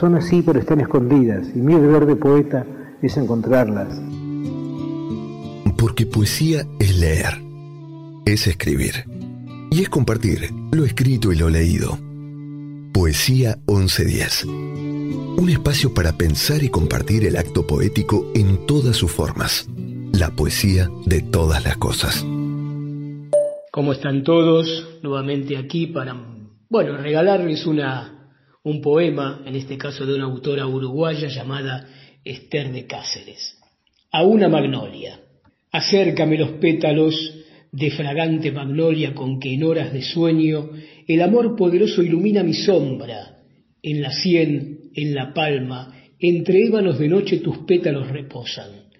son así pero están escondidas y mi deber de poeta es encontrarlas. Porque poesía es leer, es escribir y es compartir lo escrito y lo leído. Poesía 1110. Un espacio para pensar y compartir el acto poético en todas sus formas. La poesía de todas las cosas. ¿Cómo están todos? Nuevamente aquí para, bueno, regalarles una un poema, en este caso de una autora uruguaya llamada Esther de Cáceres. A una magnolia. Acércame los pétalos de fragante magnolia con que en horas de sueño el amor poderoso ilumina mi sombra. En la sien, en la palma, entre ébanos de noche tus pétalos reposan.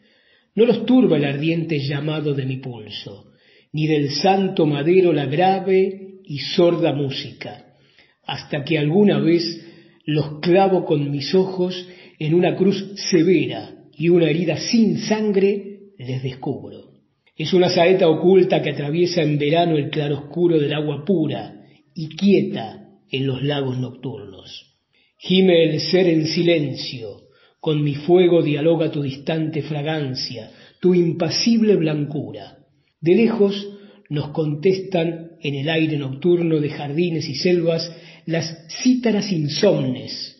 No los turba el ardiente llamado de mi pulso, ni del santo madero la grave y sorda música hasta que alguna vez los clavo con mis ojos en una cruz severa y una herida sin sangre les descubro. Es una saeta oculta que atraviesa en verano el claroscuro del agua pura y quieta en los lagos nocturnos. Gime el ser en silencio, con mi fuego dialoga tu distante fragancia, tu impasible blancura. De lejos nos contestan en el aire nocturno de jardines y selvas las cítaras insomnes.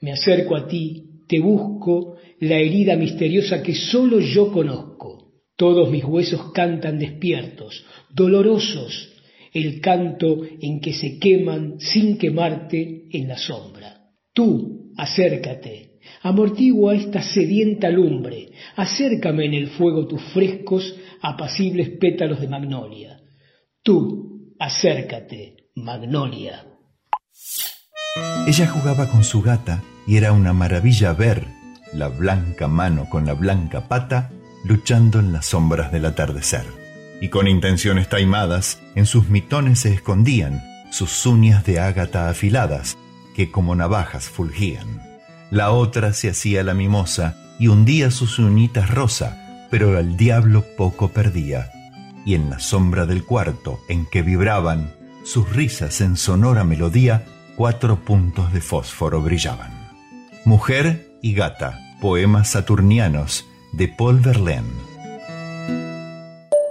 Me acerco a ti, te busco, la herida misteriosa que sólo yo conozco. Todos mis huesos cantan despiertos, dolorosos, el canto en que se queman sin quemarte en la sombra. Tú, acércate, amortigua esta sedienta lumbre, acércame en el fuego tus frescos, apacibles pétalos de magnolia. Tú, acércate, magnolia. Ella jugaba con su gata y era una maravilla ver la blanca mano con la blanca pata luchando en las sombras del atardecer. y con intenciones taimadas en sus mitones se escondían sus uñas de ágata afiladas, que como navajas fulgían. La otra se hacía la mimosa y hundía sus uñitas rosa, pero el diablo poco perdía. Y en la sombra del cuarto en que vibraban sus risas en sonora melodía, cuatro puntos de fósforo brillaban. Mujer y gata, poemas saturnianos de Paul Verlaine.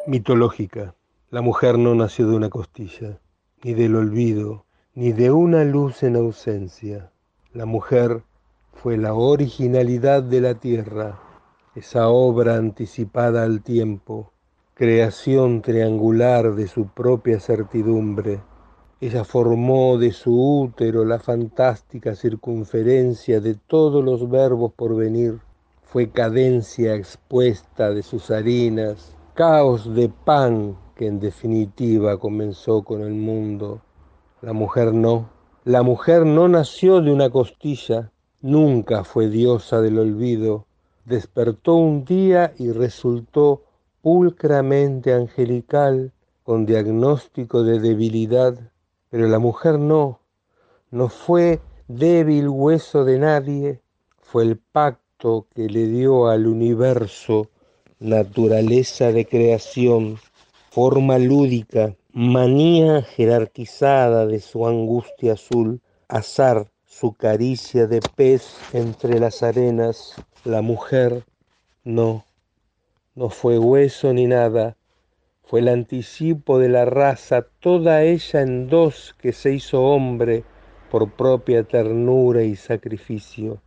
Mitológica. La mujer no nació de una costilla, ni del olvido, ni de una luz en ausencia. La mujer fue la originalidad de la tierra, esa obra anticipada al tiempo, creación triangular de su propia certidumbre. Ella formó de su útero la fantástica circunferencia de todos los verbos por venir. Fue cadencia expuesta de sus harinas, caos de pan que en definitiva comenzó con el mundo. La mujer no. La mujer no nació de una costilla, nunca fue diosa del olvido. Despertó un día y resultó pulcramente angelical, con diagnóstico de debilidad. Pero la mujer no, no fue débil hueso de nadie, fue el pacto que le dio al universo naturaleza de creación, forma lúdica, manía jerarquizada de su angustia azul, azar, su caricia de pez entre las arenas, la mujer no, no fue hueso ni nada, fue el anticipo de la raza, toda ella en dos que se hizo hombre por propia ternura y sacrificio.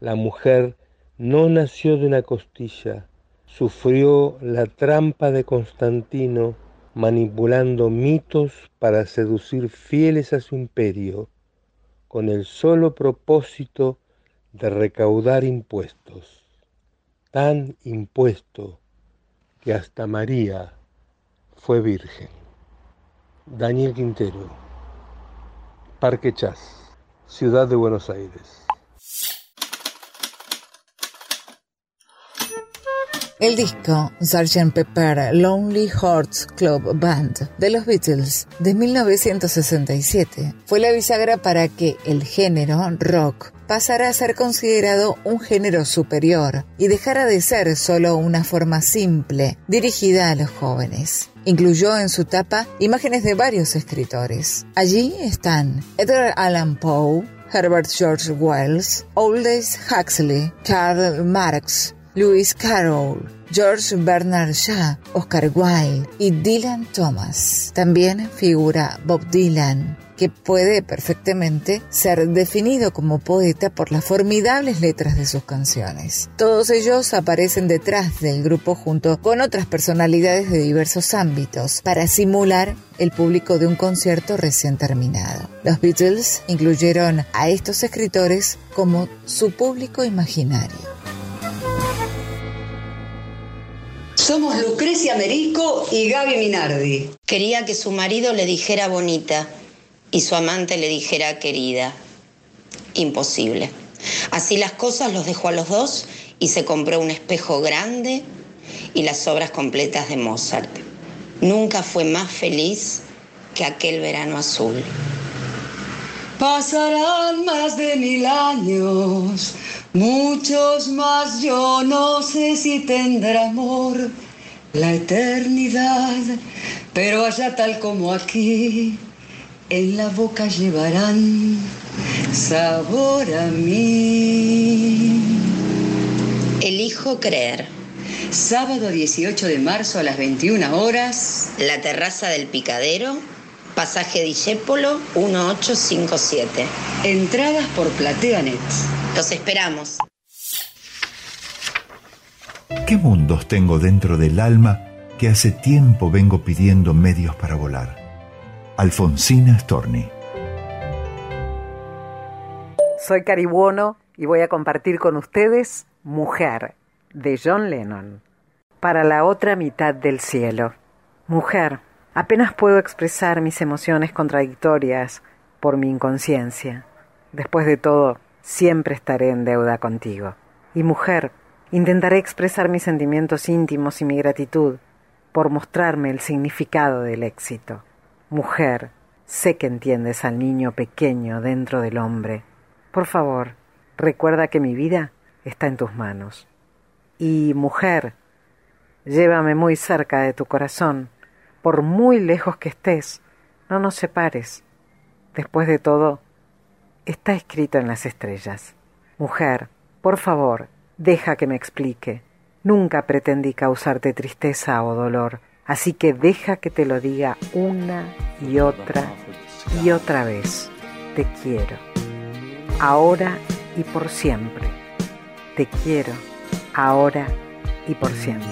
La mujer no nació de una costilla, sufrió la trampa de Constantino manipulando mitos para seducir fieles a su imperio, con el solo propósito de recaudar impuestos, tan impuesto que hasta María fue virgen. Daniel Quintero, Parque Chas, Ciudad de Buenos Aires. El disco Sgt. Pepper Lonely Hearts Club Band de los Beatles de 1967 fue la bisagra para que el género rock pasara a ser considerado un género superior y dejara de ser solo una forma simple dirigida a los jóvenes. Incluyó en su tapa imágenes de varios escritores. Allí están Edgar Allan Poe, Herbert George Wells, Aldous Huxley, Karl Marx, Lewis Carroll, George Bernard Shaw, Oscar Wilde y Dylan Thomas. También figura Bob Dylan, que puede perfectamente ser definido como poeta por las formidables letras de sus canciones. Todos ellos aparecen detrás del grupo junto con otras personalidades de diversos ámbitos para simular el público de un concierto recién terminado. Los Beatles incluyeron a estos escritores como su público imaginario. Somos Lucrecia Merico y Gaby Minardi. Quería que su marido le dijera bonita y su amante le dijera querida. Imposible. Así las cosas los dejó a los dos y se compró un espejo grande y las obras completas de Mozart. Nunca fue más feliz que aquel verano azul. Pasarán más de mil años Muchos más yo no sé si tendrá amor la eternidad, pero allá tal como aquí, en la boca llevarán sabor a mí. Elijo creer. Sábado 18 de marzo a las 21 horas. La terraza del picadero, pasaje Discépolo 1857. Entradas por PlateaNet. Los esperamos. ¿Qué mundos tengo dentro del alma que hace tiempo vengo pidiendo medios para volar? Alfonsina Storni. Soy Caribuono y voy a compartir con ustedes Mujer, de John Lennon. Para la otra mitad del cielo. Mujer, apenas puedo expresar mis emociones contradictorias por mi inconsciencia. Después de todo, siempre estaré en deuda contigo. Y mujer, intentaré expresar mis sentimientos íntimos y mi gratitud, por mostrarme el significado del éxito. Mujer, sé que entiendes al niño pequeño dentro del hombre. Por favor, recuerda que mi vida está en tus manos. Y mujer, llévame muy cerca de tu corazón, por muy lejos que estés, no nos separes. Después de todo, está escrito en las estrellas. Mujer, por favor, deja que me explique. Nunca pretendí causarte tristeza o dolor, así que deja que te lo diga una y otra y otra vez. Te quiero. Ahora y por siempre. Te quiero. Ahora y por siempre.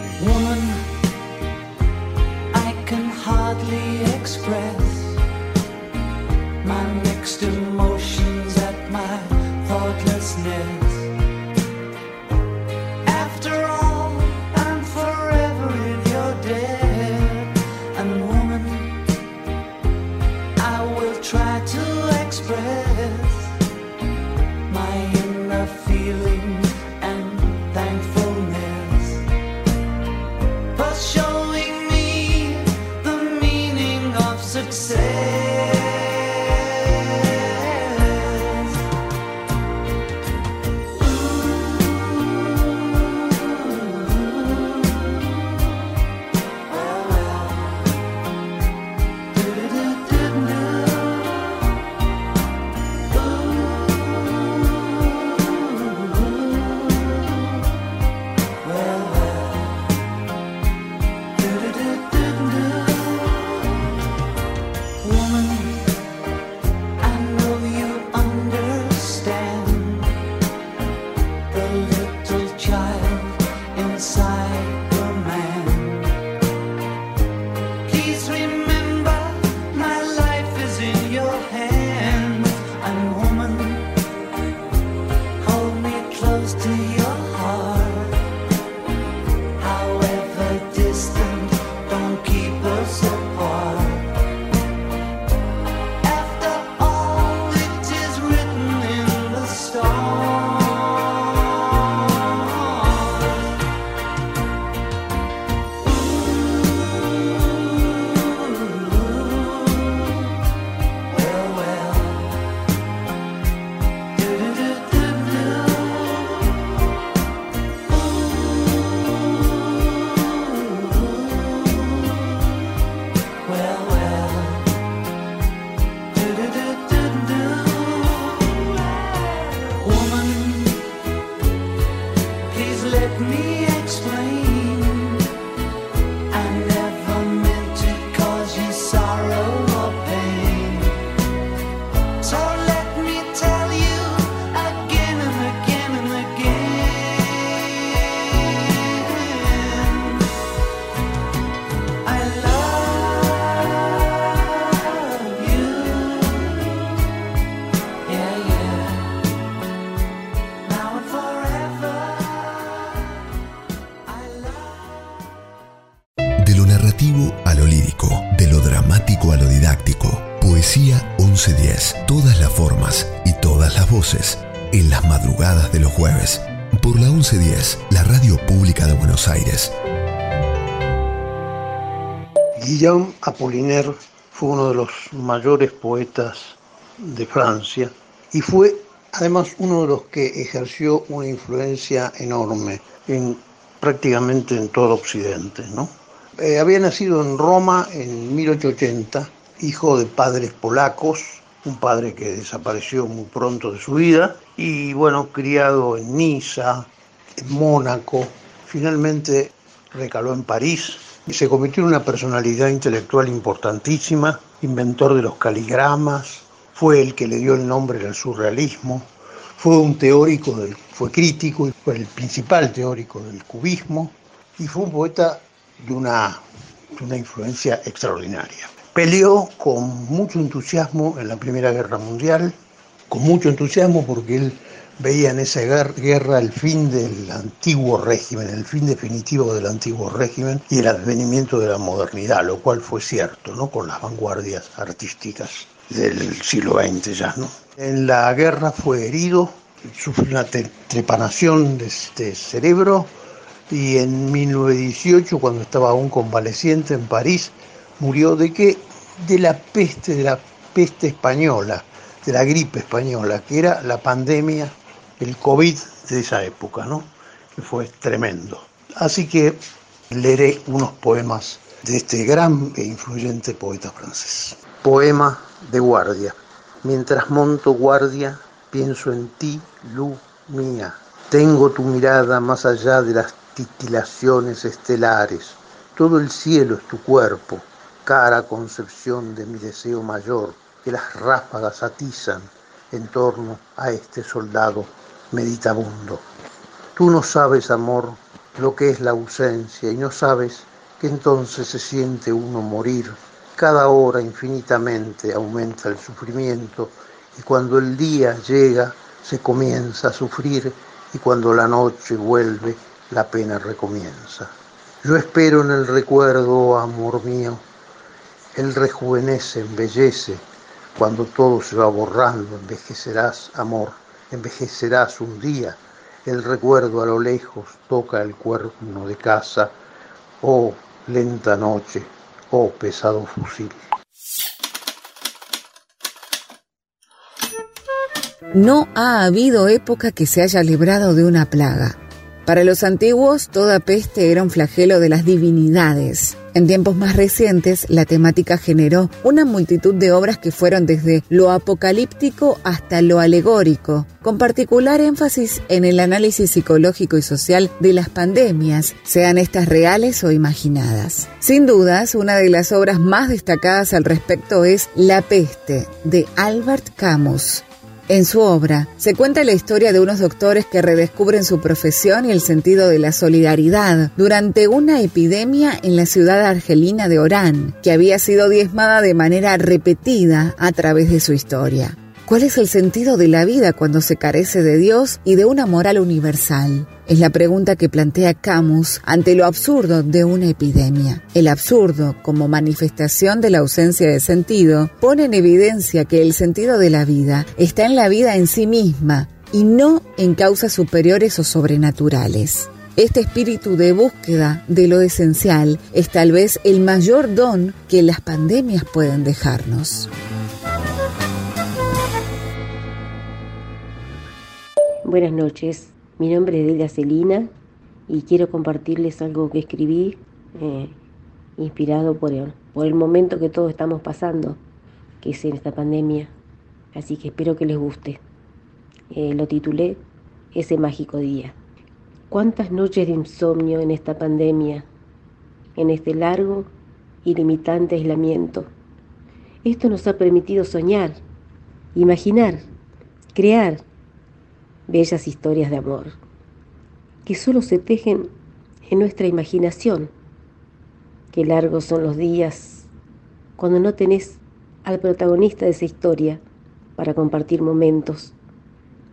en 1110, la radio pública de Buenos Aires. Guillaume Apollinaire fue uno de los mayores poetas de Francia y fue además uno de los que ejerció una influencia enorme en prácticamente en todo Occidente. ¿no? Eh, había nacido en Roma en 1880, hijo de padres polacos, un padre que desapareció muy pronto de su vida y bueno, criado en Niza, en Mónaco, finalmente recaló en París y se convirtió en una personalidad intelectual importantísima, inventor de los caligramas, fue el que le dio el nombre al surrealismo, fue un teórico, fue crítico, fue el principal teórico del cubismo y fue un poeta de una, de una influencia extraordinaria. Peleó con mucho entusiasmo en la Primera Guerra Mundial, con mucho entusiasmo porque él veía en esa guerra el fin del antiguo régimen, el fin definitivo del antiguo régimen y el advenimiento de la modernidad, lo cual fue cierto, ¿no? Con las vanguardias artísticas del siglo XX ya, ¿no? En la guerra fue herido, sufrió una trepanación de este cerebro y en 1918, cuando estaba aún convaleciente en París, murió de qué? De la peste, de la peste española, de la gripe española, que era la pandemia, el COVID de esa época, ¿no? Que fue tremendo. Así que leeré unos poemas de este gran e influyente poeta francés. Poema de guardia. Mientras monto guardia, pienso en ti, luz mía. Tengo tu mirada más allá de las titilaciones estelares. Todo el cielo es tu cuerpo, cara concepción de mi deseo mayor, que las ráfagas atizan en torno a este soldado meditabundo. Tú no sabes, amor, lo que es la ausencia y no sabes que entonces se siente uno morir. Cada hora infinitamente aumenta el sufrimiento y cuando el día llega se comienza a sufrir y cuando la noche vuelve la pena recomienza. Yo espero en el recuerdo, amor mío, él rejuvenece, embellece, cuando todo se va borrando, envejecerás, amor, envejecerás un día, el recuerdo a lo lejos toca el cuerno de casa, oh lenta noche, oh pesado fusil. No ha habido época que se haya librado de una plaga. Para los antiguos, toda peste era un flagelo de las divinidades. En tiempos más recientes, la temática generó una multitud de obras que fueron desde lo apocalíptico hasta lo alegórico, con particular énfasis en el análisis psicológico y social de las pandemias, sean estas reales o imaginadas. Sin dudas, una de las obras más destacadas al respecto es La peste, de Albert Camus. En su obra se cuenta la historia de unos doctores que redescubren su profesión y el sentido de la solidaridad durante una epidemia en la ciudad argelina de Orán, que había sido diezmada de manera repetida a través de su historia. ¿Cuál es el sentido de la vida cuando se carece de Dios y de una moral universal? Es la pregunta que plantea Camus ante lo absurdo de una epidemia. El absurdo, como manifestación de la ausencia de sentido, pone en evidencia que el sentido de la vida está en la vida en sí misma y no en causas superiores o sobrenaturales. Este espíritu de búsqueda de lo esencial es tal vez el mayor don que las pandemias pueden dejarnos. Buenas noches, mi nombre es Delia Celina y quiero compartirles algo que escribí eh, inspirado por el, momento que todos estamos pasando, que es en esta pandemia. Así que espero que les guste. Eh, lo titulé Ese mágico día. ¿Cuántas noches de insomnio en esta pandemia, en este largo y limitante aislamiento? Esto nos ha permitido soñar, imaginar, crear bellas historias de amor, que solo se tejen en nuestra imaginación. Qué largos son los días cuando no tenés al protagonista de esa historia para compartir momentos,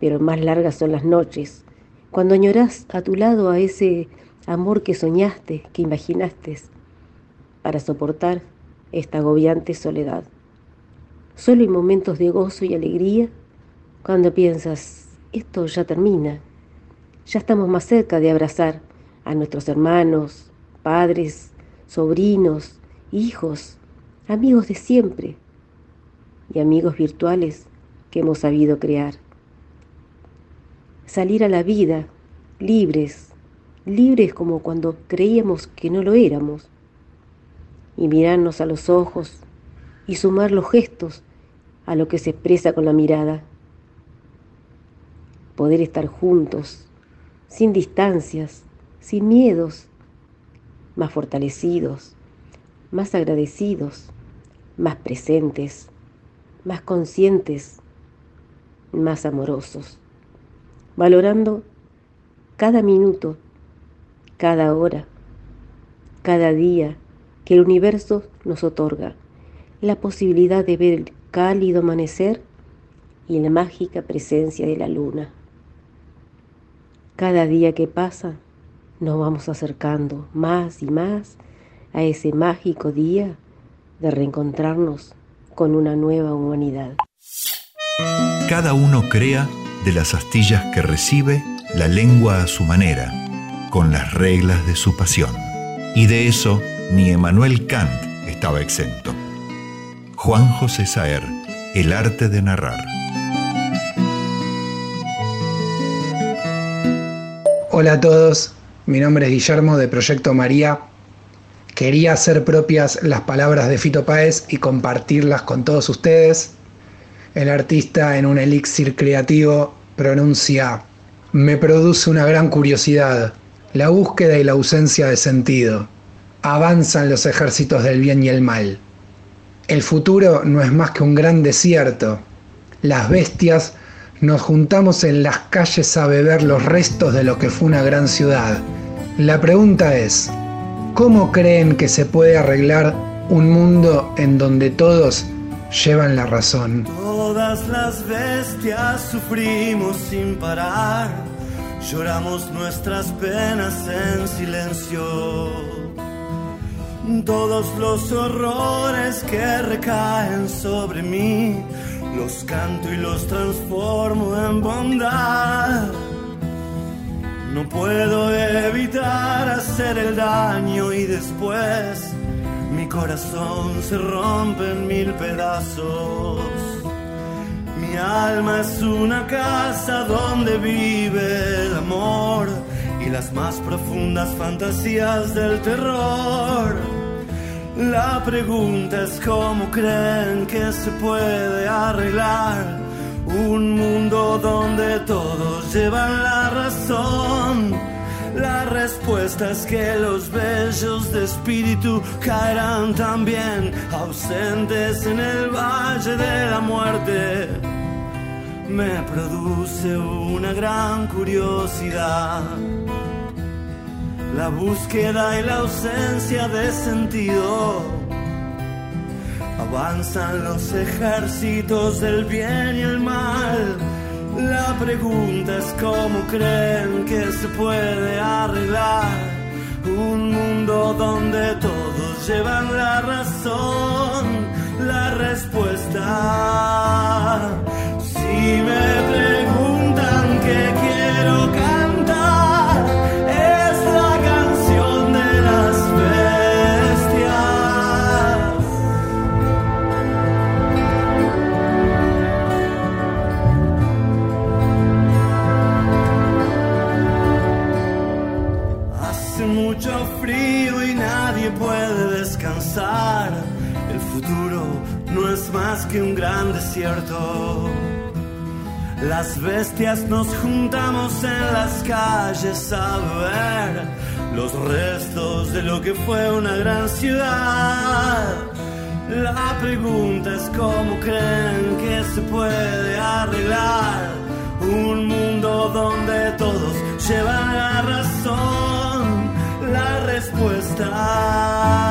pero más largas son las noches, cuando añorás a tu lado a ese amor que soñaste, que imaginaste, para soportar esta agobiante soledad. Solo hay momentos de gozo y alegría cuando piensas, esto ya termina. Ya estamos más cerca de abrazar a nuestros hermanos, padres, sobrinos, hijos, amigos de siempre y amigos virtuales que hemos sabido crear. Salir a la vida libres, libres como cuando creíamos que no lo éramos, y mirarnos a los ojos y sumar los gestos a lo que se expresa con la mirada poder estar juntos, sin distancias, sin miedos, más fortalecidos, más agradecidos, más presentes, más conscientes, más amorosos, valorando cada minuto, cada hora, cada día que el universo nos otorga, la posibilidad de ver el cálido amanecer y la mágica presencia de la luna. Cada día que pasa nos vamos acercando más y más a ese mágico día de reencontrarnos con una nueva humanidad. Cada uno crea de las astillas que recibe la lengua a su manera, con las reglas de su pasión. Y de eso ni Emmanuel Kant estaba exento. Juan José Saer, El arte de narrar. Hola a todos, mi nombre es Guillermo de Proyecto María. Quería hacer propias las palabras de Fito Páez y compartirlas con todos ustedes. El artista en un elixir creativo pronuncia, me produce una gran curiosidad, la búsqueda y la ausencia de sentido. Avanzan los ejércitos del bien y el mal. El futuro no es más que un gran desierto. Las bestias nos juntamos en las calles a beber los restos de lo que fue una gran ciudad. La pregunta es, ¿cómo creen que se puede arreglar un mundo en donde todos llevan la razón? Todas las bestias sufrimos sin parar, lloramos nuestras penas en silencio. Todos los horrores que recaen sobre mí los canto y los transformo en bondad. No puedo evitar hacer el daño y después mi corazón se rompe en mil pedazos. Mi alma es una casa donde vive el amor y las más profundas fantasías del terror. La pregunta es cómo creen que se puede arreglar un mundo donde todos llevan la razón. La respuesta es que los bellos de espíritu caerán también ausentes en el valle de la muerte. Me produce una gran curiosidad la búsqueda y la ausencia de sentido. Avanzan los ejércitos del bien y el mal. La pregunta es cómo creen que se puede arreglar un mundo donde todos llevan la razón. La respuesta, si me El futuro no es más que un gran desierto. Las bestias nos juntamos en las calles a ver los restos de lo que fue una gran ciudad. La pregunta es cómo creen que se puede arreglar un mundo donde todos llevan la razón. La respuesta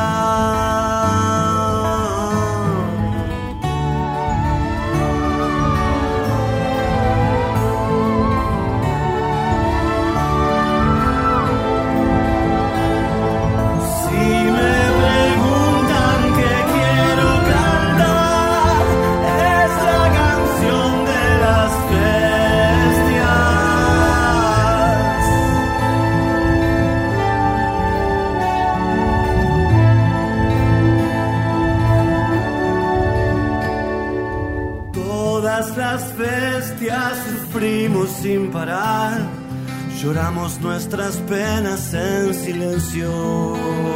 sin parar, lloramos nuestras penas en silencio.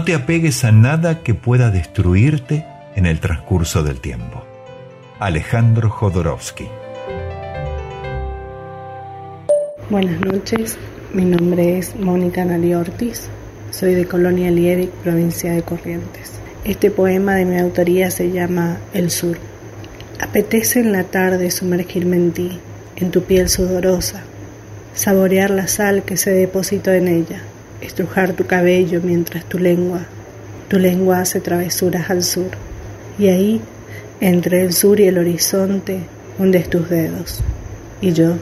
No te apegues a nada que pueda destruirte en el transcurso del tiempo. Alejandro Jodorowsky. Buenas noches, mi nombre es Mónica Nali Ortiz, soy de Colonia Lieric, provincia de Corrientes. Este poema de mi autoría se llama El Sur. Apetece en la tarde sumergirme en ti, en tu piel sudorosa, saborear la sal que se depositó en ella, estrujar tu cabello mientras tu lengua, tu lengua hace travesuras al sur. Y ahí, entre el sur y el horizonte, hundes tus dedos. Y yo,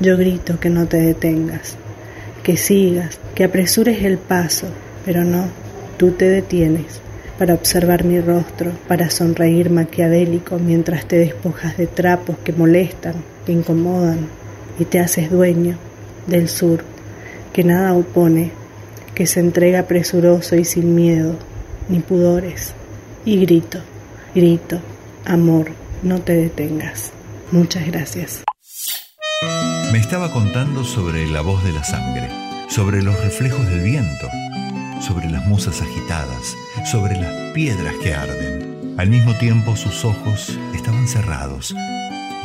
yo grito que no te detengas, que sigas, que apresures el paso, pero no, tú te detienes para observar mi rostro, para sonreír maquiavélico mientras te despojas de trapos que molestan, que incomodan, y te haces dueño del sur, que nada opone, que se entrega presuroso y sin miedo, ni pudores. Y grito, grito, amor, no te detengas. Muchas gracias. Me estaba contando sobre la voz de la sangre, sobre los reflejos del viento, sobre las musas agitadas, sobre las piedras que arden. Al mismo tiempo sus ojos estaban cerrados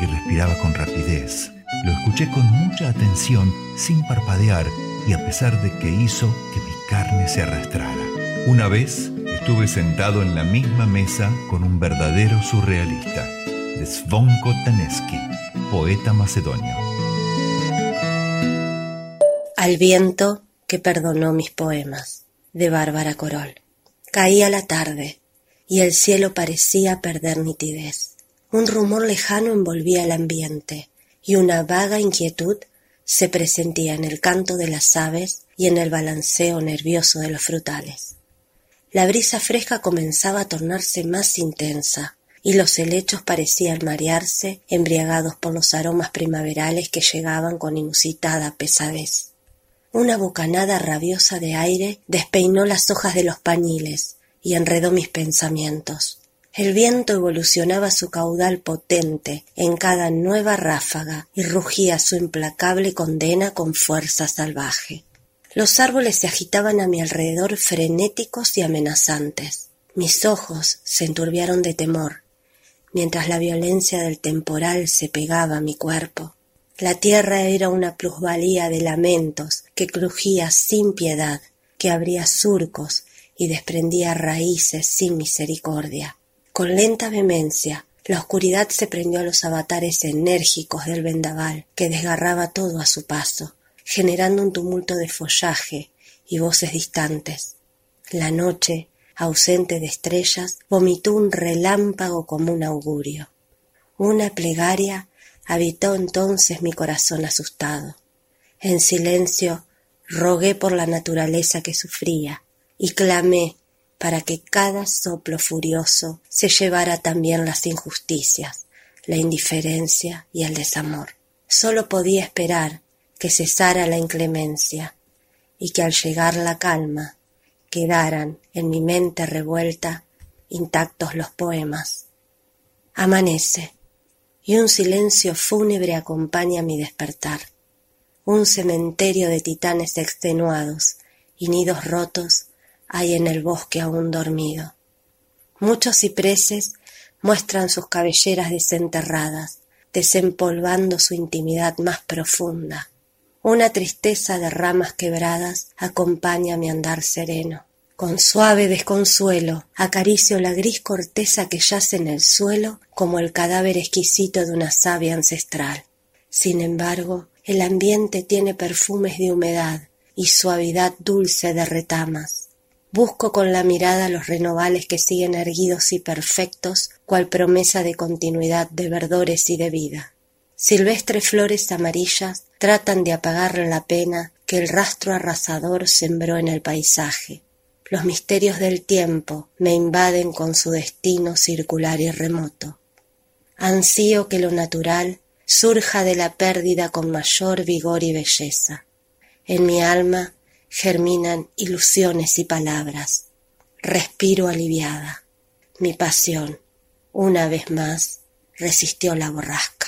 y respiraba con rapidez. Lo escuché con mucha atención, sin parpadear, y a pesar de que hizo que mi carne se arrastrara. Una vez estuve sentado en la misma mesa con un verdadero surrealista, de Svonko Taneski, poeta macedonio. Al viento que perdonó mis poemas de Bárbara Corol. Caía la tarde y el cielo parecía perder nitidez. Un rumor lejano envolvía el ambiente y una vaga inquietud se presentía en el canto de las aves y en el balanceo nervioso de los frutales. La brisa fresca comenzaba a tornarse más intensa y los helechos parecían marearse embriagados por los aromas primaverales que llegaban con inusitada pesadez. Una bocanada rabiosa de aire despeinó las hojas de los pañiles y enredó mis pensamientos. El viento evolucionaba su caudal potente en cada nueva ráfaga y rugía su implacable condena con fuerza salvaje. Los árboles se agitaban a mi alrededor frenéticos y amenazantes. Mis ojos se enturbiaron de temor, mientras la violencia del temporal se pegaba a mi cuerpo. La tierra era una plusvalía de lamentos que crujía sin piedad, que abría surcos y desprendía raíces sin misericordia. Con lenta vehemencia, la oscuridad se prendió a los avatares enérgicos del vendaval que desgarraba todo a su paso, generando un tumulto de follaje y voces distantes. La noche, ausente de estrellas, vomitó un relámpago como un augurio. Una plegaria habitó entonces mi corazón asustado. En silencio rogué por la naturaleza que sufría y clamé para que cada soplo furioso se llevara también las injusticias, la indiferencia y el desamor. Sólo podía esperar que cesara la inclemencia y que al llegar la calma quedaran en mi mente revuelta intactos los poemas. Amanece y un silencio fúnebre acompaña mi despertar. Un cementerio de titanes extenuados y nidos rotos hay en el bosque aún dormido. Muchos cipreses muestran sus cabelleras desenterradas, desempolvando su intimidad más profunda. Una tristeza de ramas quebradas acompaña mi andar sereno. Con suave desconsuelo acaricio la gris corteza que yace en el suelo como el cadáver exquisito de una savia ancestral. Sin embargo, el ambiente tiene perfumes de humedad y suavidad dulce de retamas. Busco con la mirada los renovales que siguen erguidos y perfectos, cual promesa de continuidad de verdores y de vida. Silvestres flores amarillas tratan de apagar la pena que el rastro arrasador sembró en el paisaje los misterios del tiempo me invaden con su destino circular y remoto. Ansío que lo natural surja de la pérdida con mayor vigor y belleza. En mi alma germinan ilusiones y palabras. Respiro aliviada. Mi pasión, una vez más, resistió la borrasca.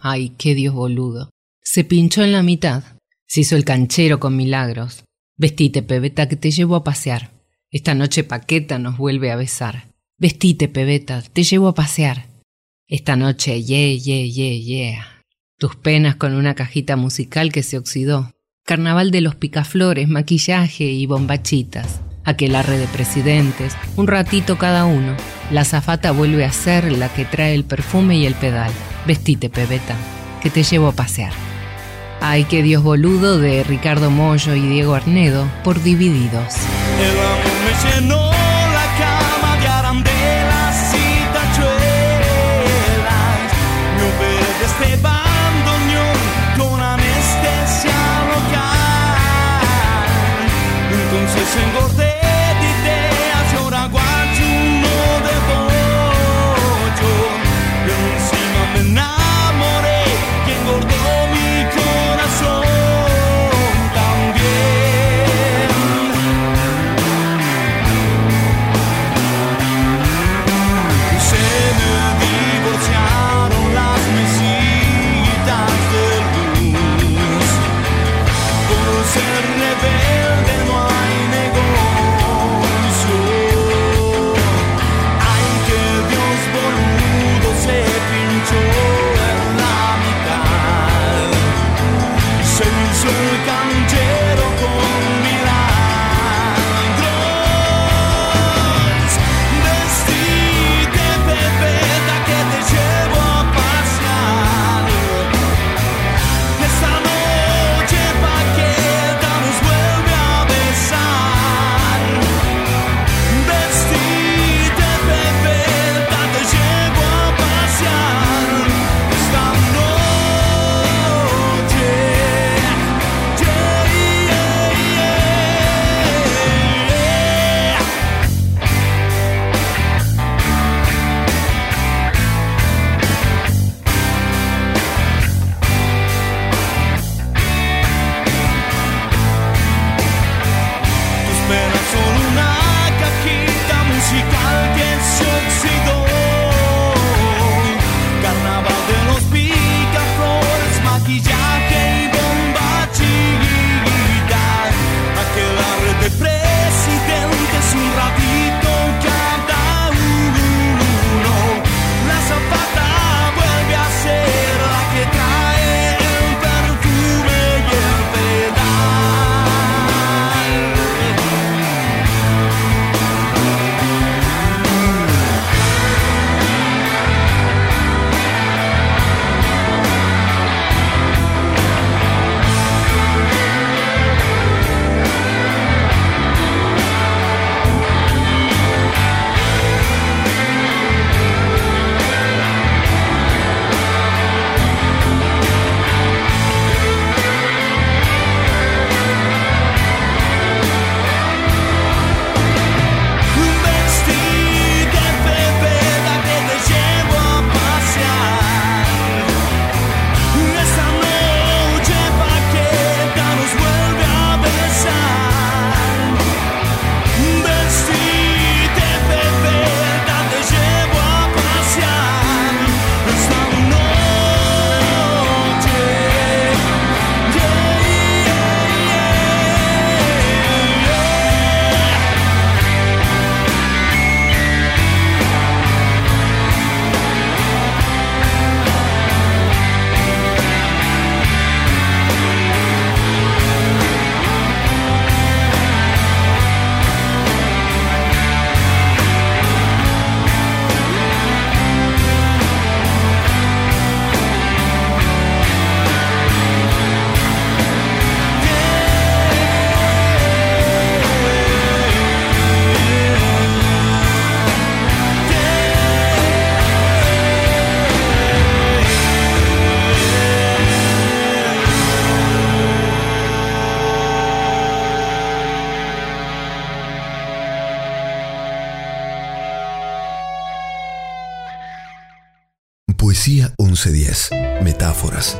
Ay, qué Dios boludo. Se pinchó en la mitad. Se hizo el canchero con milagros. Vestite, pebeta, que te llevo a pasear. Esta noche Paqueta nos vuelve a besar. Vestite, pebeta, te llevo a pasear. Esta noche, yeah, yeah, yeah, yeah. Tus penas con una cajita musical que se oxidó. Carnaval de los picaflores, maquillaje y bombachitas. aquel arre de presidentes, un ratito cada uno. La zafata vuelve a ser la que trae el perfume y el pedal. Vestite, pebeta, que te llevo a pasear. Ay, qué Dios boludo de Ricardo Mollo y Diego Arnedo por Divididos.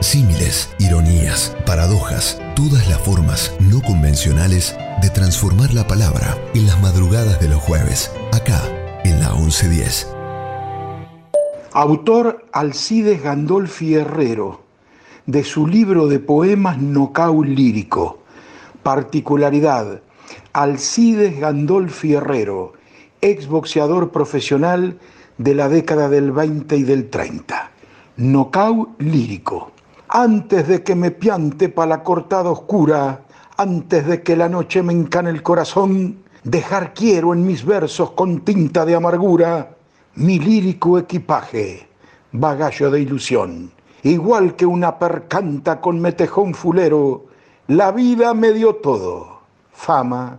Símiles, ironías, paradojas, todas las formas no convencionales de transformar la palabra en las madrugadas de los jueves, acá en la 1110. Autor Alcides Gandolfi Herrero, de su libro de poemas Nocau lírico. Particularidad, Alcides Gandolfi Herrero, exboxeador profesional de la década del 20 y del 30. Nocau lírico antes de que me piante pa' la cortada oscura, antes de que la noche me encane el corazón, dejar quiero en mis versos con tinta de amargura mi lírico equipaje, bagallo de ilusión. Igual que una percanta con metejón fulero, la vida me dio todo, fama,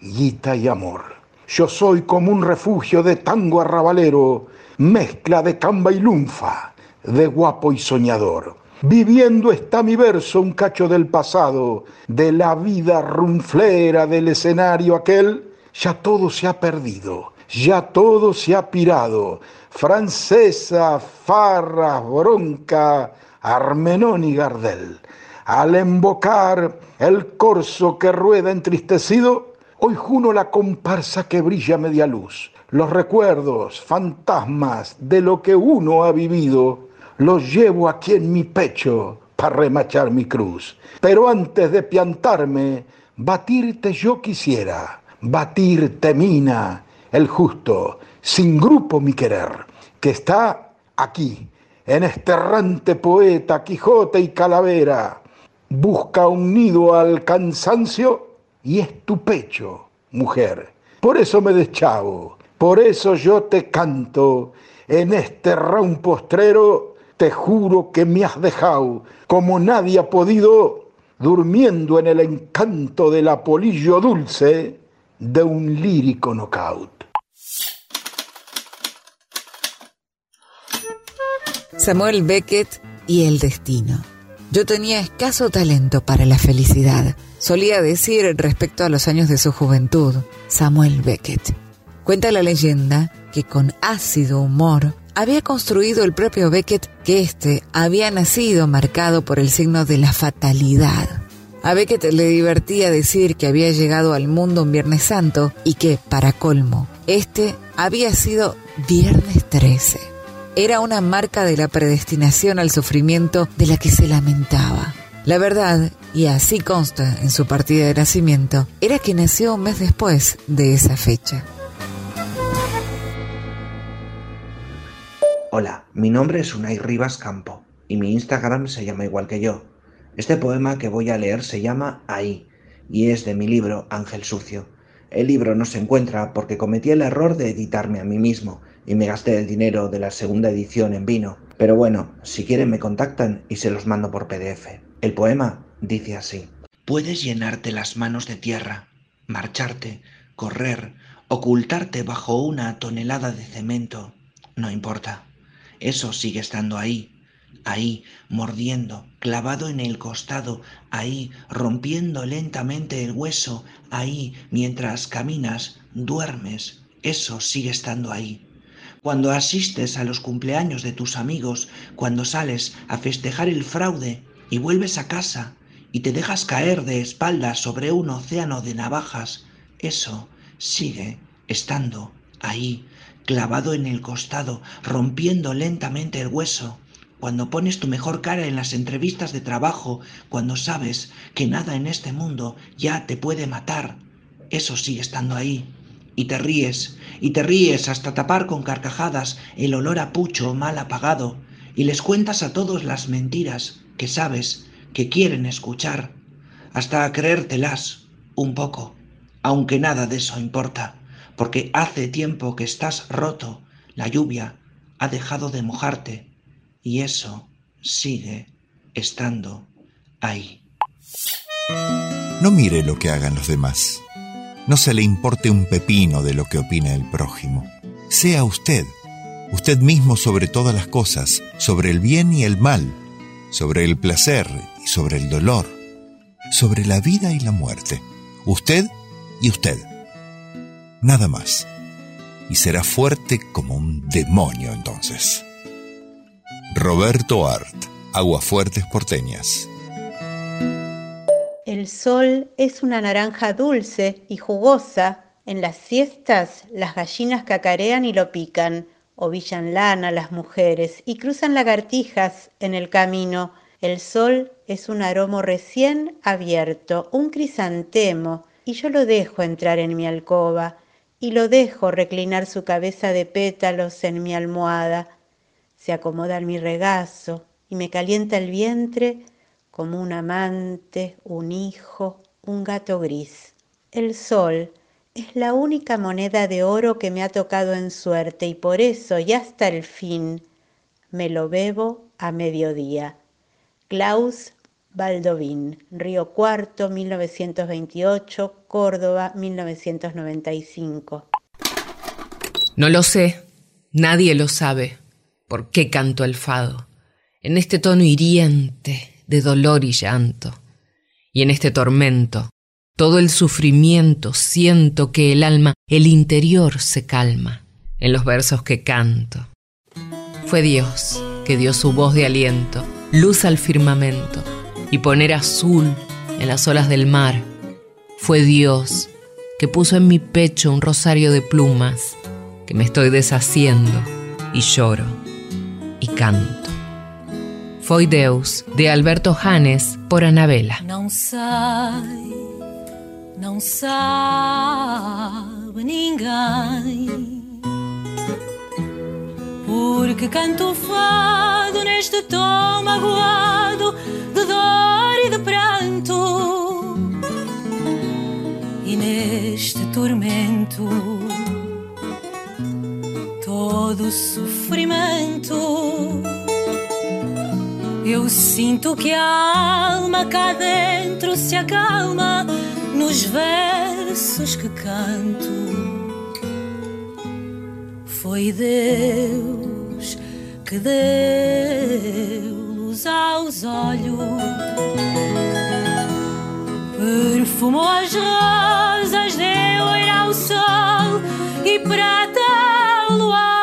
guita y amor. Yo soy como un refugio de tango arrabalero, mezcla de camba y lunfa, de guapo y soñador. Viviendo está mi verso un cacho del pasado, de la vida rumflera del escenario aquel, ya todo se ha perdido, ya todo se ha pirado. Francesa, Farra, Bronca, Armenón y Gardel. Al embocar el corso que rueda entristecido, hoy juno la comparsa que brilla media luz. Los recuerdos, fantasmas de lo que uno ha vivido, los llevo aquí en mi pecho para remachar mi cruz. Pero antes de piantarme, batirte yo quisiera, batirte mina, el justo, sin grupo mi querer, que está aquí, en este errante poeta, Quijote y Calavera. Busca un nido al cansancio y es tu pecho, mujer. Por eso me deschavo, por eso yo te canto en este round postrero te juro que me has dejado como nadie ha podido, durmiendo en el encanto del apolillo dulce de un lírico knockout. Samuel Beckett y el destino. Yo tenía escaso talento para la felicidad, solía decir respecto a los años de su juventud, Samuel Beckett. Cuenta la leyenda que con ácido humor había construido el propio Beckett que éste había nacido marcado por el signo de la fatalidad. A Beckett le divertía decir que había llegado al mundo un Viernes Santo y que, para colmo, este había sido Viernes 13. Era una marca de la predestinación al sufrimiento de la que se lamentaba. La verdad, y así consta en su partida de nacimiento, era que nació un mes después de esa fecha. Hola, mi nombre es Unai Rivas Campo y mi Instagram se llama igual que yo. Este poema que voy a leer se llama Ahí y es de mi libro Ángel Sucio. El libro no se encuentra porque cometí el error de editarme a mí mismo y me gasté el dinero de la segunda edición en vino. Pero bueno, si quieren me contactan y se los mando por PDF. El poema dice así. Puedes llenarte las manos de tierra, marcharte, correr, ocultarte bajo una tonelada de cemento. No importa eso sigue estando ahí, ahí, mordiendo, clavado en el costado, ahí, rompiendo lentamente el hueso, ahí, mientras caminas, duermes, eso sigue estando ahí. Cuando asistes a los cumpleaños de tus amigos, cuando sales a festejar el fraude y vuelves a casa y te dejas caer de espaldas sobre un océano de navajas, eso sigue estando ahí, clavado en el costado, rompiendo lentamente el hueso, cuando pones tu mejor cara en las entrevistas de trabajo, cuando sabes que nada en este mundo ya te puede matar, eso sigue estando ahí. Y te ríes, y te ríes hasta tapar con carcajadas el olor a pucho mal apagado, y les cuentas a todos las mentiras que sabes que quieren escuchar, hasta creértelas un poco, aunque nada de eso importa porque hace tiempo que estás roto, la lluvia ha dejado de mojarte y eso sigue estando ahí. No mire lo que hagan los demás. No se le importe un pepino de lo que opina el prójimo. Sea usted, usted mismo sobre todas las cosas, sobre el bien y el mal, sobre el placer y sobre el dolor, sobre la vida y la muerte. Usted y usted nada más. Y será fuerte como un demonio entonces. Roberto Art, Aguafuertes Porteñas. El sol es una naranja dulce y jugosa. En las siestas las gallinas cacarean y lo pican, ovillan lana las mujeres y cruzan lagartijas en el camino. El sol es un aromo recién abierto, un crisantemo, y yo lo dejo entrar en mi alcoba y lo dejo reclinar su cabeza de pétalos en mi almohada. Se acomoda en mi regazo y me calienta el vientre como un amante, un hijo, un gato gris. El sol es la única moneda de oro que me ha tocado en suerte y por eso y hasta el fin me lo bebo a mediodía. Klaus Baldovín, Río Cuarto, 1928, Córdoba, 1995. No lo sé, nadie lo sabe. ¿Por qué canto el fado? En este tono hiriente de dolor y llanto. Y en este tormento, todo el sufrimiento, siento que el alma, el interior se calma en los versos que canto. Fue Dios que dio su voz de aliento, luz al firmamento y poner azul en las olas del mar. Fue Dios que puso en mi pecho un rosario de plumas que me estoy deshaciendo y lloro y canto. Foi Deus, de Alberto Janes, por Anabela. Não sabe ninguém. Porque canto fado neste tom magoado de dor e de pranto. E neste tormento, todo sofrimento. Eu sinto que a alma cá dentro se acalma nos versos que canto. Foi Deus que deu luz aos olhos, perfumou as rosas, deu ouro ao sol e prata ao luar.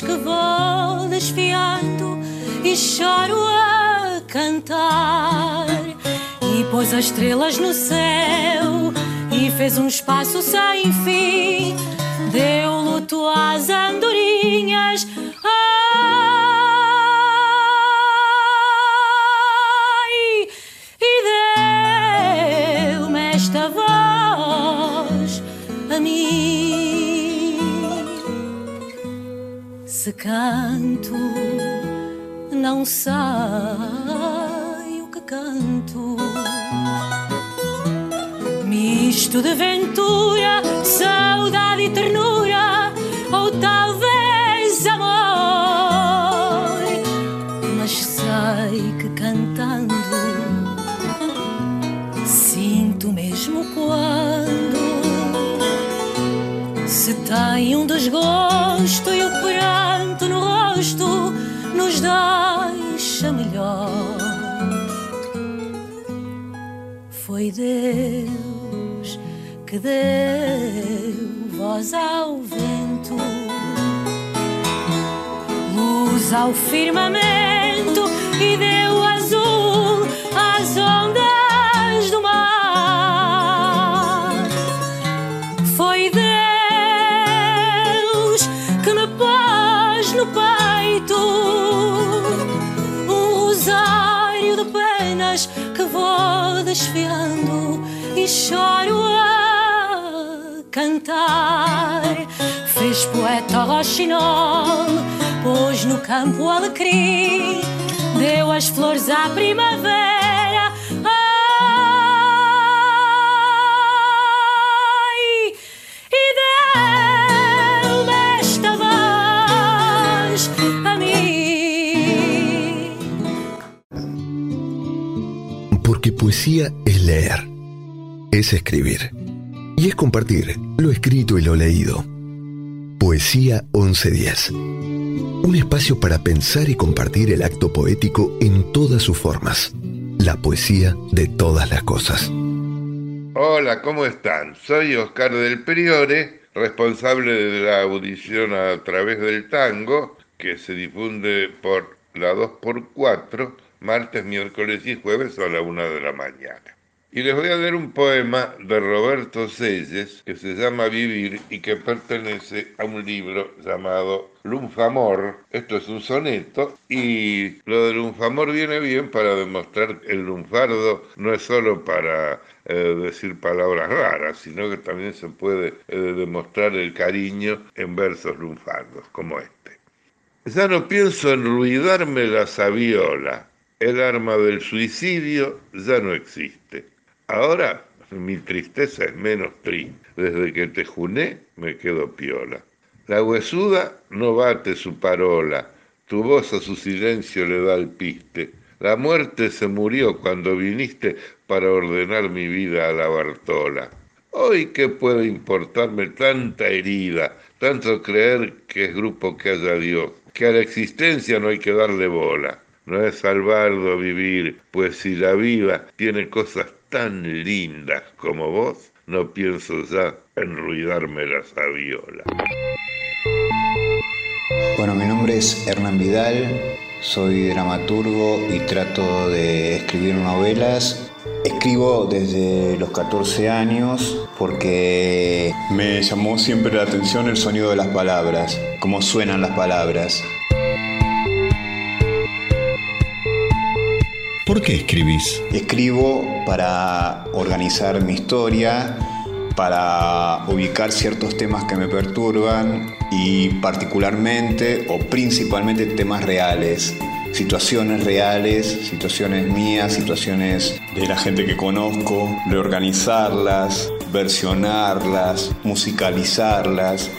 Que vou desfiando e choro a cantar. E pôs as estrelas no céu e fez um espaço sem fim. Deu luto às andorinhas. Se canto, não sei o que canto. Misto de ventura, saudade e ternura, ou talvez amor. Mas sei que cantando sinto mesmo quando se tem um desgosto deixa melhor. Foi Deus que deu voz ao vento, luz ao firmamento e deu azul às ondas que vou desfiando e choro a cantar. Fez poeta roxinol, pôs no campo o alecrim, deu as flores à primavera. Poesía es leer, es escribir y es compartir lo escrito y lo leído. Poesía 1110. Un espacio para pensar y compartir el acto poético en todas sus formas. La poesía de todas las cosas. Hola, ¿cómo están? Soy Oscar del Priore, responsable de la audición a través del tango, que se difunde por la 2x4, martes, miércoles y jueves a la 1 de la mañana. Y les voy a leer un poema de Roberto Selles que se llama Vivir y que pertenece a un libro llamado Lunfamor. Esto es un soneto y lo de Lunfamor viene bien para demostrar que el lunfardo no es solo para eh, decir palabras raras, sino que también se puede eh, demostrar el cariño en versos lunfardos como este. Ya no pienso en ruidarme la sabiola, el arma del suicidio ya no existe. Ahora mi tristeza es menos triste. Desde que te juné me quedo piola. La huesuda no bate su parola, tu voz a su silencio le da el piste. La muerte se murió cuando viniste para ordenar mi vida a la Bartola. Hoy qué puede importarme tanta herida, tanto creer que es grupo que haya Dios, que a la existencia no hay que darle bola. No es salvarlo vivir, pues si la vida tiene cosas tan lindas como vos, no pienso ya en ruidarme la sabiola. Bueno, mi nombre es Hernán Vidal, soy dramaturgo y trato de escribir novelas. Escribo desde los 14 años porque me llamó siempre la atención el sonido de las palabras, cómo suenan las palabras. ¿Por qué escribís? Escribo para organizar mi historia, para ubicar ciertos temas que me perturban y particularmente o principalmente temas reales, situaciones reales, situaciones mías, situaciones de la gente que conozco, reorganizarlas, versionarlas, musicalizarlas.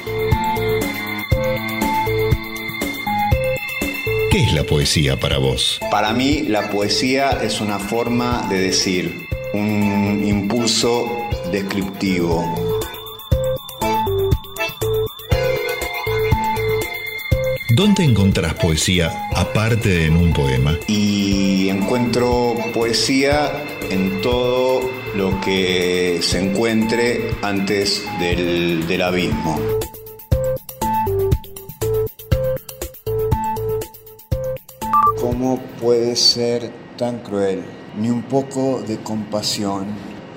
¿Qué es la poesía para vos? Para mí la poesía es una forma de decir, un impulso descriptivo. ¿Dónde encontrás poesía aparte de en un poema? Y encuentro poesía en todo lo que se encuentre antes del, del abismo. ¿Cómo puede ser tan cruel? Ni un poco de compasión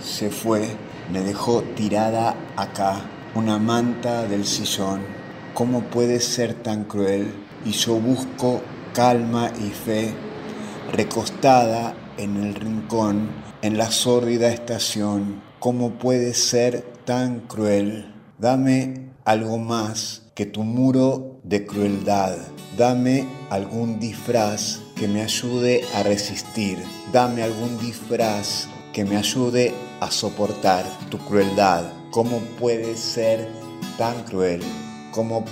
se fue, me dejó tirada acá, una manta del sillón. ¿Cómo puede ser tan cruel? Y yo busco calma y fe, recostada en el rincón, en la sórdida estación. ¿Cómo puede ser tan cruel? Dame algo más que tu muro de crueldad. Dame algún disfraz que me ayude a resistir. Dame algún disfraz que me ayude a soportar tu crueldad. ¿Cómo puede ser tan cruel? ¿Cómo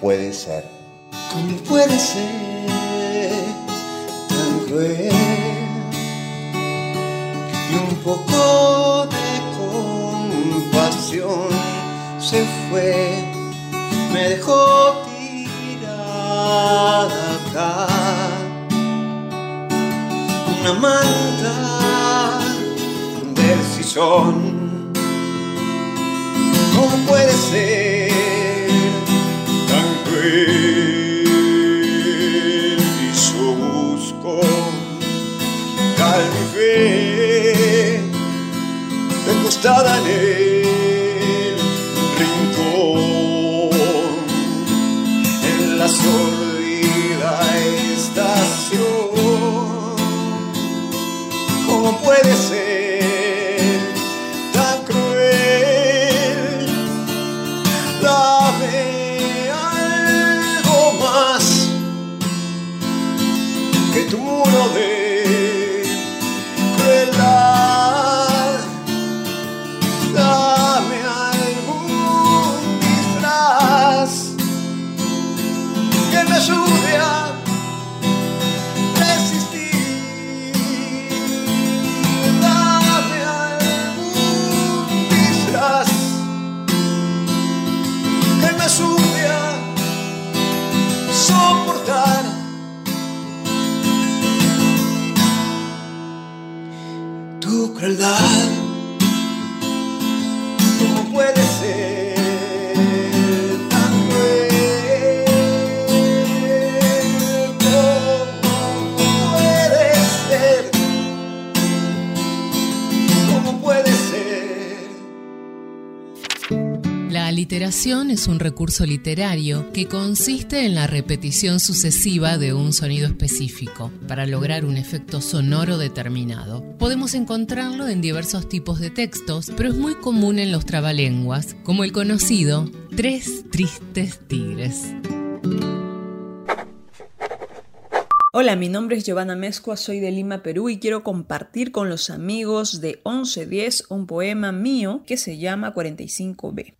puede ser? ¿Cómo puede ser tan cruel? Y un poco de compasión se fue, me dejó una manta del sillón. ¿Cómo puede ser tan cruel? Y yo busco calma y fe, en el aliteración es un recurso literario que consiste en la repetición sucesiva de un sonido específico para lograr un efecto sonoro determinado. Podemos encontrarlo en diversos tipos de textos, pero es muy común en los trabalenguas, como el conocido Tres Tristes Tigres. Hola, mi nombre es Giovanna Mezcua, soy de Lima, Perú y quiero compartir con los amigos de 1110 un poema mío que se llama 45B.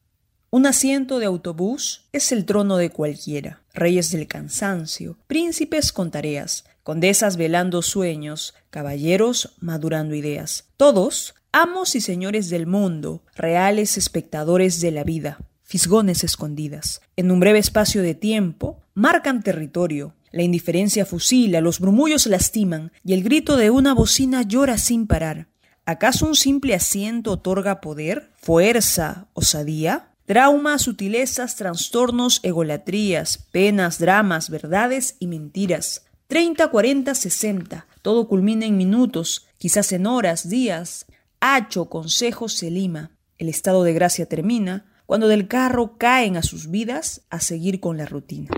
Un asiento de autobús es el trono de cualquiera, reyes del cansancio, príncipes con tareas, condesas velando sueños, caballeros madurando ideas. Todos, amos y señores del mundo, reales espectadores de la vida, fisgones escondidas. En un breve espacio de tiempo, marcan territorio. La indiferencia fusila, los murmullos lastiman, y el grito de una bocina llora sin parar. ¿Acaso un simple asiento otorga poder, fuerza, osadía? Traumas, sutilezas, trastornos, egolatrías, penas, dramas, verdades y mentiras. 30, 40, 60. Todo culmina en minutos, quizás en horas, días. Hacho, consejos se lima. El estado de gracia termina cuando del carro caen a sus vidas a seguir con la rutina.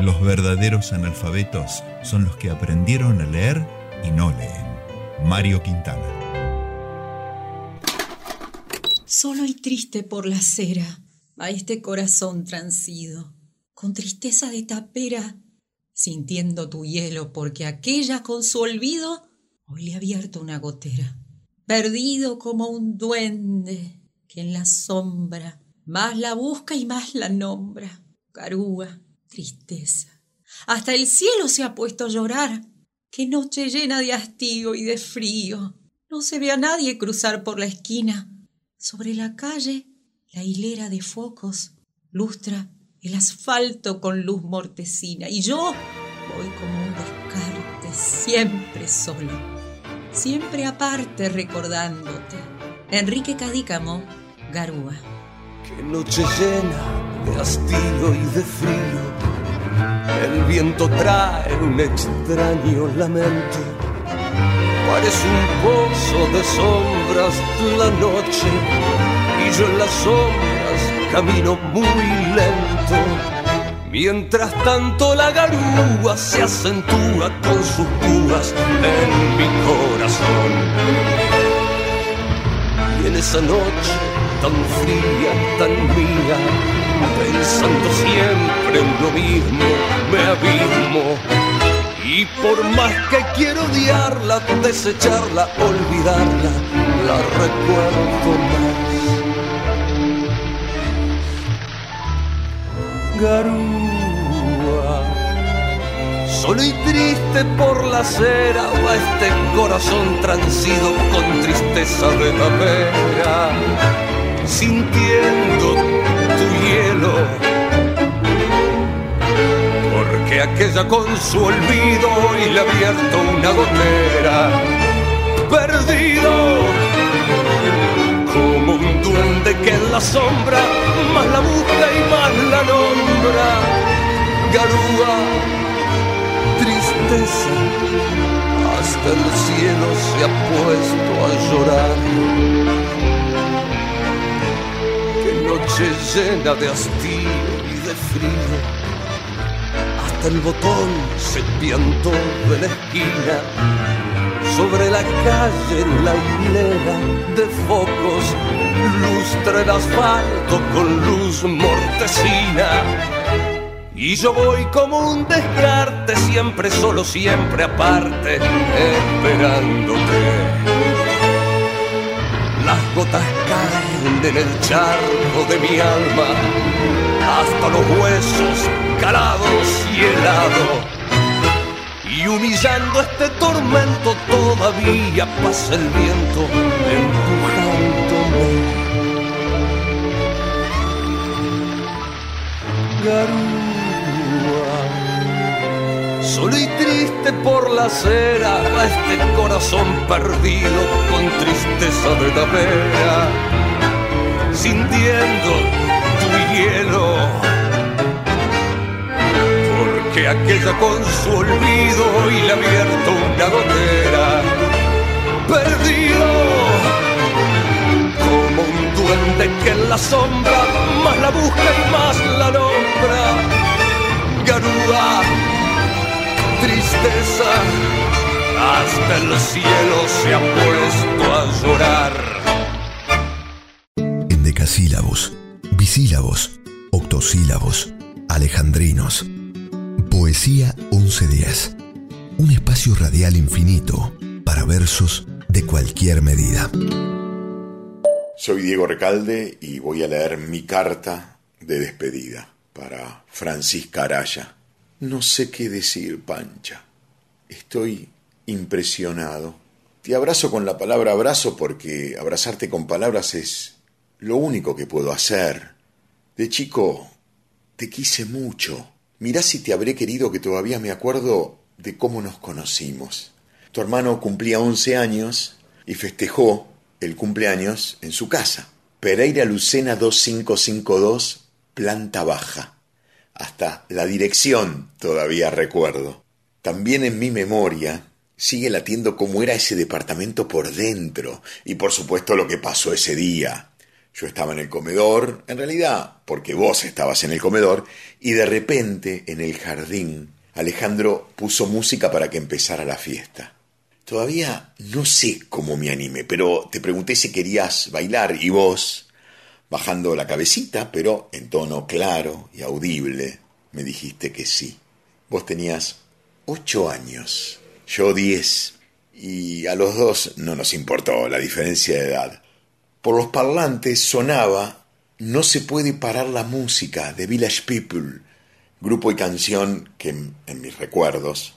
Los verdaderos analfabetos son los que aprendieron a leer y no leen. Mario Quintana. Solo y triste por la acera a este corazón transido, con tristeza de tapera, sintiendo tu hielo, porque aquella con su olvido hoy le ha abierto una gotera. Perdido como un duende que en la sombra más la busca y más la nombra. Carúa, tristeza. Hasta el cielo se ha puesto a llorar. Qué noche llena de hastío y de frío. No se ve a nadie cruzar por la esquina sobre la calle, la hilera de focos lustra el asfalto con luz mortecina y yo voy como un descarte, siempre solo, siempre aparte recordándote. Enrique Cadícamo, Garúa. Qué noche llena de hastío y de frío. El viento trae un extraño lamento Parece un pozo de sombras la noche y yo en las sombras camino muy lento. Mientras tanto la garúa se acentúa con sus púas en mi corazón. Y en esa noche tan fría, tan mía, pensando siempre en lo mismo, me abismo y por más que quiero odiarla, desecharla, olvidarla, la recuerdo más. Garúa, solo y triste por la acera va este corazón transido con tristeza de vera, sintiendo tu hielo que aquella con su olvido y le ha abierto una gotera. Perdido como un duende que en la sombra más la busca y más la nombra. Garúa, tristeza, hasta el cielo se ha puesto a llorar. Qué noche llena de hastío y de frío el botón se piantó de la esquina. Sobre la calle la hilera de focos lustra el asfalto con luz mortecina. Y yo voy como un descarte, siempre solo, siempre aparte, esperándote. Las gotas caen en el charco de mi alma, hasta los huesos calados y helado. Y humillando este tormento todavía pasa el viento empujándome. Garúa, solo y triste por la acera va este corazón perdido con tristeza de tapera, sintiendo tu hielo que aquella con su olvido y le abierto una gotera. Perdido como sombra, más la busca y más la nombra. Garúa, tristeza, hasta el cielo se ha puesto a llorar. En decasílabos, bisílabos, octosílabos, alejandrinos. Poesía 1110. Un espacio radial infinito para versos de cualquier medida. Soy Diego Recalde y voy a leer mi carta de despedida para Francisca Araya. No sé qué decir, Pancha. Estoy impresionado. Te abrazo con la palabra abrazo porque abrazarte con palabras es lo único que puedo hacer. De chico te quise mucho. Mirá si te habré querido que todavía me acuerdo de cómo nos conocimos. Tu hermano cumplía 11 años y festejó el cumpleaños en su casa. Pereira Lucena 2552, planta baja. Hasta la dirección todavía recuerdo. También en mi memoria sigue latiendo cómo era ese departamento por dentro y por supuesto lo que pasó ese día. Yo estaba en el comedor, en realidad porque vos estabas en el comedor, y de repente en el jardín Alejandro puso música para que empezara la fiesta. Todavía no sé cómo me animé, pero te pregunté si querías bailar y vos, bajando la cabecita, pero en tono claro y audible, me dijiste que sí. Vos tenías ocho años, yo diez, y a los dos no nos importó la diferencia de edad. Por los parlantes sonaba No se puede parar la música de Village People, grupo y canción que en mis recuerdos,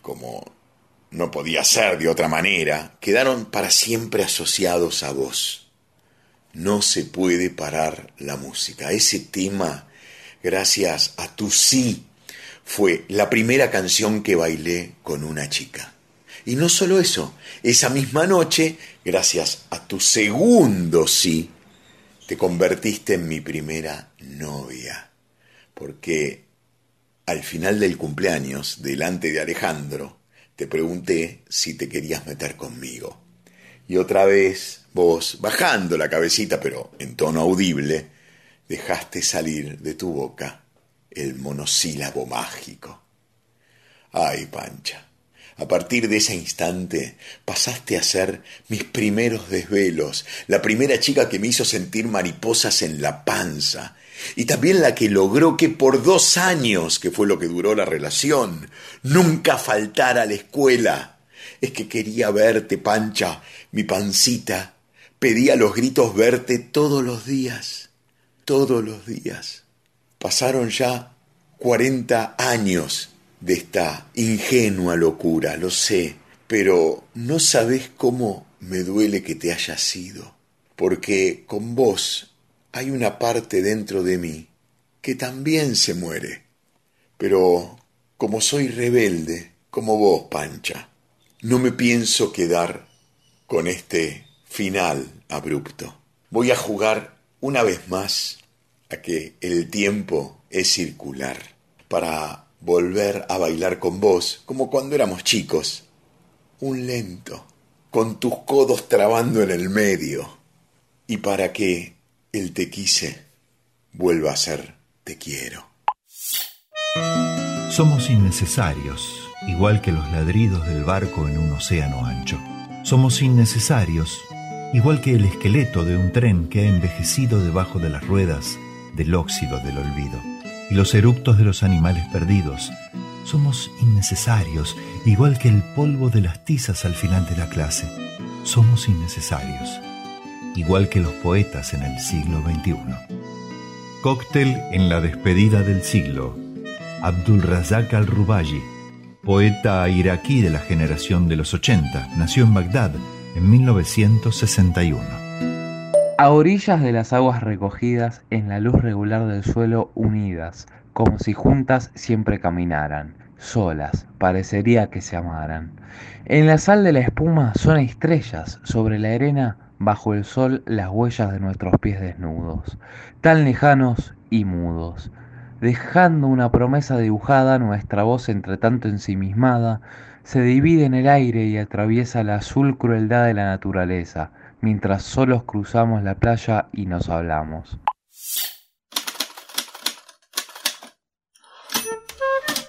como no podía ser de otra manera, quedaron para siempre asociados a vos. No se puede parar la música. Ese tema, gracias a tu sí, fue la primera canción que bailé con una chica. Y no solo eso, esa misma noche, gracias a tu segundo sí, te convertiste en mi primera novia. Porque al final del cumpleaños, delante de Alejandro, te pregunté si te querías meter conmigo. Y otra vez vos, bajando la cabecita, pero en tono audible, dejaste salir de tu boca el monosílabo mágico. Ay, Pancha, a partir de ese instante pasaste a ser mis primeros desvelos, la primera chica que me hizo sentir mariposas en la panza, y también la que logró que por dos años, que fue lo que duró la relación, nunca faltara a la escuela. Es que quería verte, Pancha, mi pancita. Pedía los gritos verte todos los días, todos los días. Pasaron ya cuarenta años de esta ingenua locura, lo sé, pero no sabes cómo me duele que te hayas ido, porque con vos hay una parte dentro de mí que también se muere. Pero como soy rebelde, como vos, Pancha, no me pienso quedar con este final abrupto. Voy a jugar una vez más a que el tiempo es circular para volver a bailar con vos como cuando éramos chicos. Un lento, con tus codos trabando en el medio. Y para que el te quise vuelva a ser te quiero. Somos innecesarios, igual que los ladridos del barco en un océano ancho. Somos innecesarios, igual que el esqueleto de un tren que ha envejecido debajo de las ruedas del óxido del olvido. Y los eructos de los animales perdidos. Somos innecesarios, igual que el polvo de las tizas al final de la clase. Somos innecesarios igual que los poetas en el siglo XXI. Cóctel en la despedida del siglo. Abdul Razak al-Rubayi, poeta iraquí de la generación de los 80, nació en Bagdad en 1961. A orillas de las aguas recogidas en la luz regular del suelo unidas, como si juntas siempre caminaran, solas, parecería que se amaran. En la sal de la espuma son estrellas, sobre la arena bajo el sol las huellas de nuestros pies desnudos, tan lejanos y mudos, dejando una promesa dibujada, nuestra voz entre tanto ensimismada, se divide en el aire y atraviesa la azul crueldad de la naturaleza, mientras solos cruzamos la playa y nos hablamos.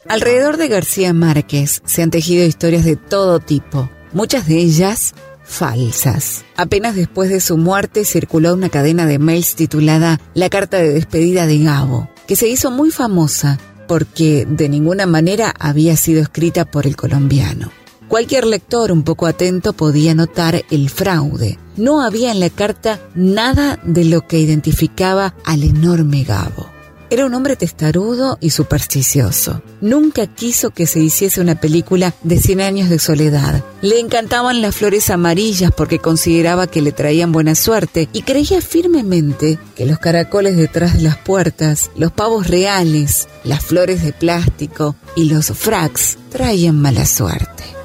Alrededor de García Márquez se han tejido historias de todo tipo, muchas de ellas falsas. Apenas después de su muerte circuló una cadena de mails titulada La carta de despedida de Gabo, que se hizo muy famosa porque de ninguna manera había sido escrita por el colombiano. Cualquier lector un poco atento podía notar el fraude. No había en la carta nada de lo que identificaba al enorme Gabo. Era un hombre testarudo y supersticioso. Nunca quiso que se hiciese una película de 100 años de soledad. Le encantaban las flores amarillas porque consideraba que le traían buena suerte y creía firmemente que los caracoles detrás de las puertas, los pavos reales, las flores de plástico y los fracs traían mala suerte.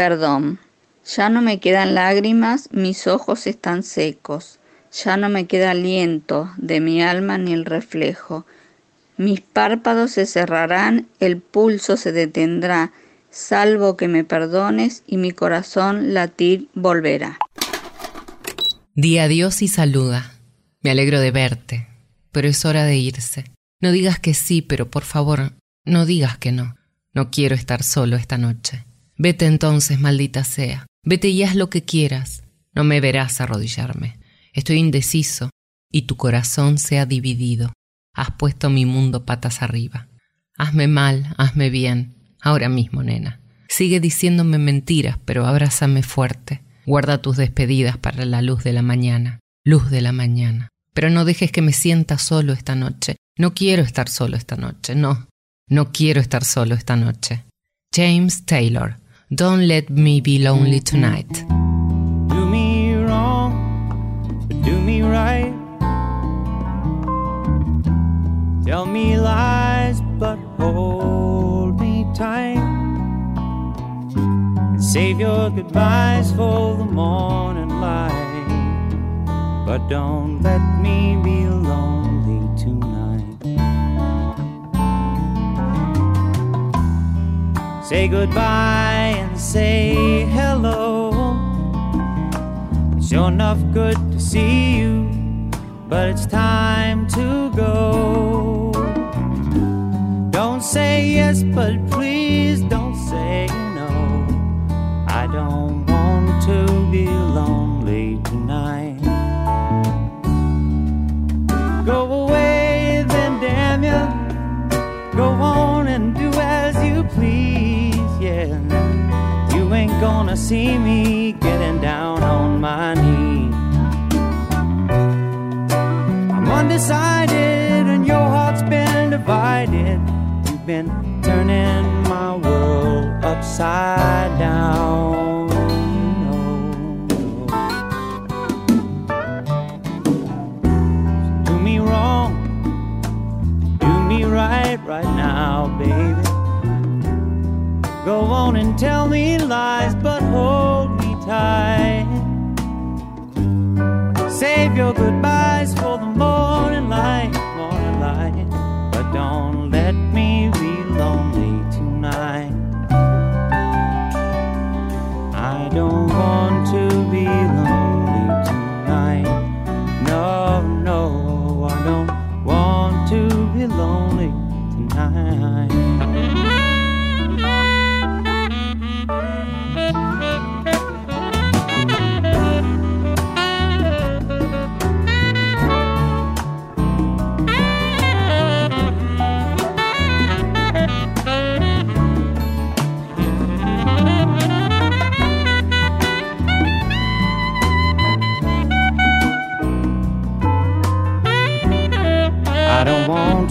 Perdón, ya no me quedan lágrimas, mis ojos están secos. Ya no me queda aliento de mi alma ni el reflejo. Mis párpados se cerrarán, el pulso se detendrá, salvo que me perdones y mi corazón latir volverá. Di adiós y saluda. Me alegro de verte, pero es hora de irse. No digas que sí, pero por favor, no digas que no. No quiero estar solo esta noche. Vete entonces, maldita sea. Vete y haz lo que quieras. No me verás arrodillarme. Estoy indeciso y tu corazón se ha dividido. Has puesto mi mundo patas arriba. Hazme mal, hazme bien, ahora mismo, nena. Sigue diciéndome mentiras, pero abrázame fuerte. Guarda tus despedidas para la luz de la mañana, luz de la mañana. Pero no dejes que me sienta solo esta noche. No quiero estar solo esta noche, no. No quiero estar solo esta noche. James Taylor, Don't Let Me Be Lonely Tonight. do me wrong, do me right. Tell me lies, but hold me tight. And save your goodbyes for the morning light. But don't let me be lonely Say goodbye and say hello. It's sure enough good to see you, but it's time to go. Don't say yes, but please don't gonna see me getting down on my knees. I'm undecided and your heart's been divided. You've been turning my world upside down. Do me wrong, do me right right now, baby. Go on and tell me lies, goodbye.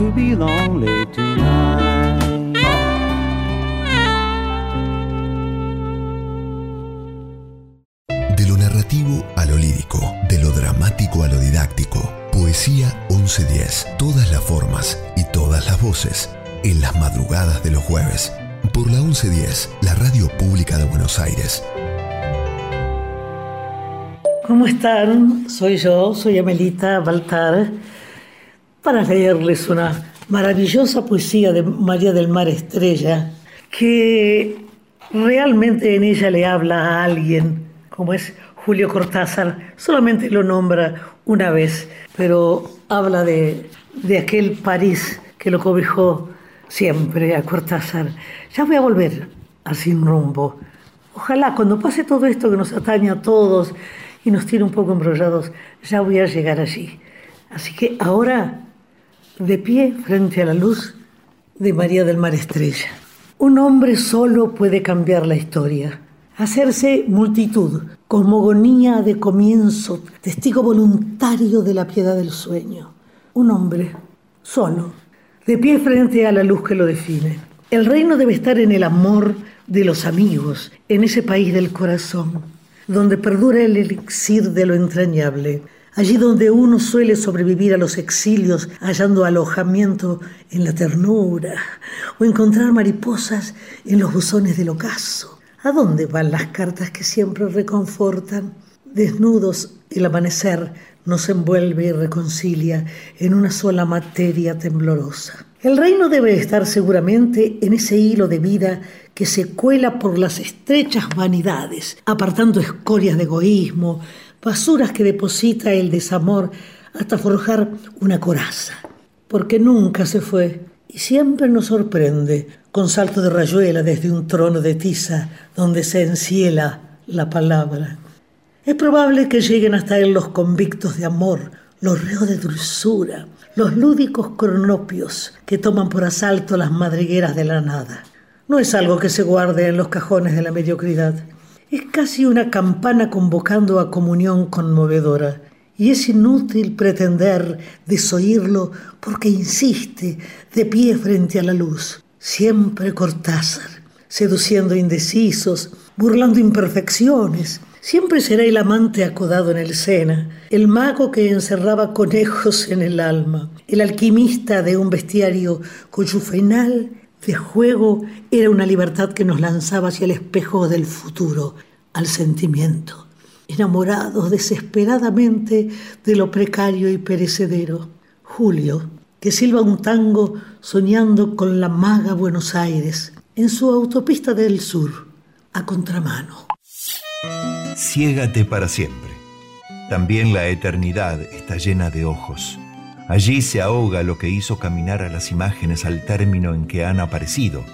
To be lonely tonight. De lo narrativo a lo lírico, de lo dramático a lo didáctico. Poesía 1110. Todas las formas y todas las voces. En las madrugadas de los jueves. Por la 1110, la radio pública de Buenos Aires. ¿Cómo están? Soy yo, soy Amelita Baltar, para leerles una maravillosa poesía de María del Mar Estrella, que realmente en ella le habla a alguien, como es Julio Cortázar, solamente lo nombra una vez, pero habla de de aquel París que lo cobijó siempre a Cortázar. Ya voy a volver a sin rumbo. Ojalá cuando pase todo esto que nos atañe a todos y nos tiene un poco embrollados, ya voy a llegar allí. Así que ahora, de pie frente a la luz de María del Mar Estrella. Un hombre solo puede cambiar la historia, hacerse multitud, cosmogonía de comienzo, testigo voluntario de la piedad del sueño. Un hombre solo, de pie frente a la luz que lo define. El reino debe estar en el amor de los amigos, en ese país del corazón, donde perdura el elixir de lo entrañable, allí donde uno suele sobrevivir a los exilios hallando alojamiento en la ternura o encontrar mariposas en los buzones del ocaso. ¿A dónde van las cartas que siempre reconfortan? Desnudos, el amanecer nos envuelve y reconcilia en una sola materia temblorosa. El reino debe estar seguramente en ese hilo de vida que se cuela por las estrechas vanidades, apartando escorias de egoísmo, basuras que deposita el desamor hasta forjar una coraza, porque nunca se fue y siempre nos sorprende con salto de rayuela desde un trono de tiza donde se enciela la palabra. Es probable que lleguen hasta él los convictos de amor, los reos de dulzura, los lúdicos cronopios que toman por asalto las madrigueras de la nada. No es algo que se guarde en los cajones de la mediocridad. Es casi una campana convocando a comunión conmovedora. Y es inútil pretender desoírlo porque insiste de pie frente a la luz. Siempre Cortázar, seduciendo indecisos, burlando imperfecciones, Siempre será el amante acodado en el Sena, el mago que encerraba conejos en el alma, el alquimista de un bestiario cuyo final de juego era una libertad que nos lanzaba hacia el espejo del futuro, al sentimiento, enamorados desesperadamente de lo precario y perecedero. Julio, que silba un tango soñando con la maga Buenos Aires, en su autopista del sur, a contramano. Ciégate para siempre. También la eternidad está llena de ojos. Allí se ahoga lo que hizo caminar a las imágenes al término en que han aparecido.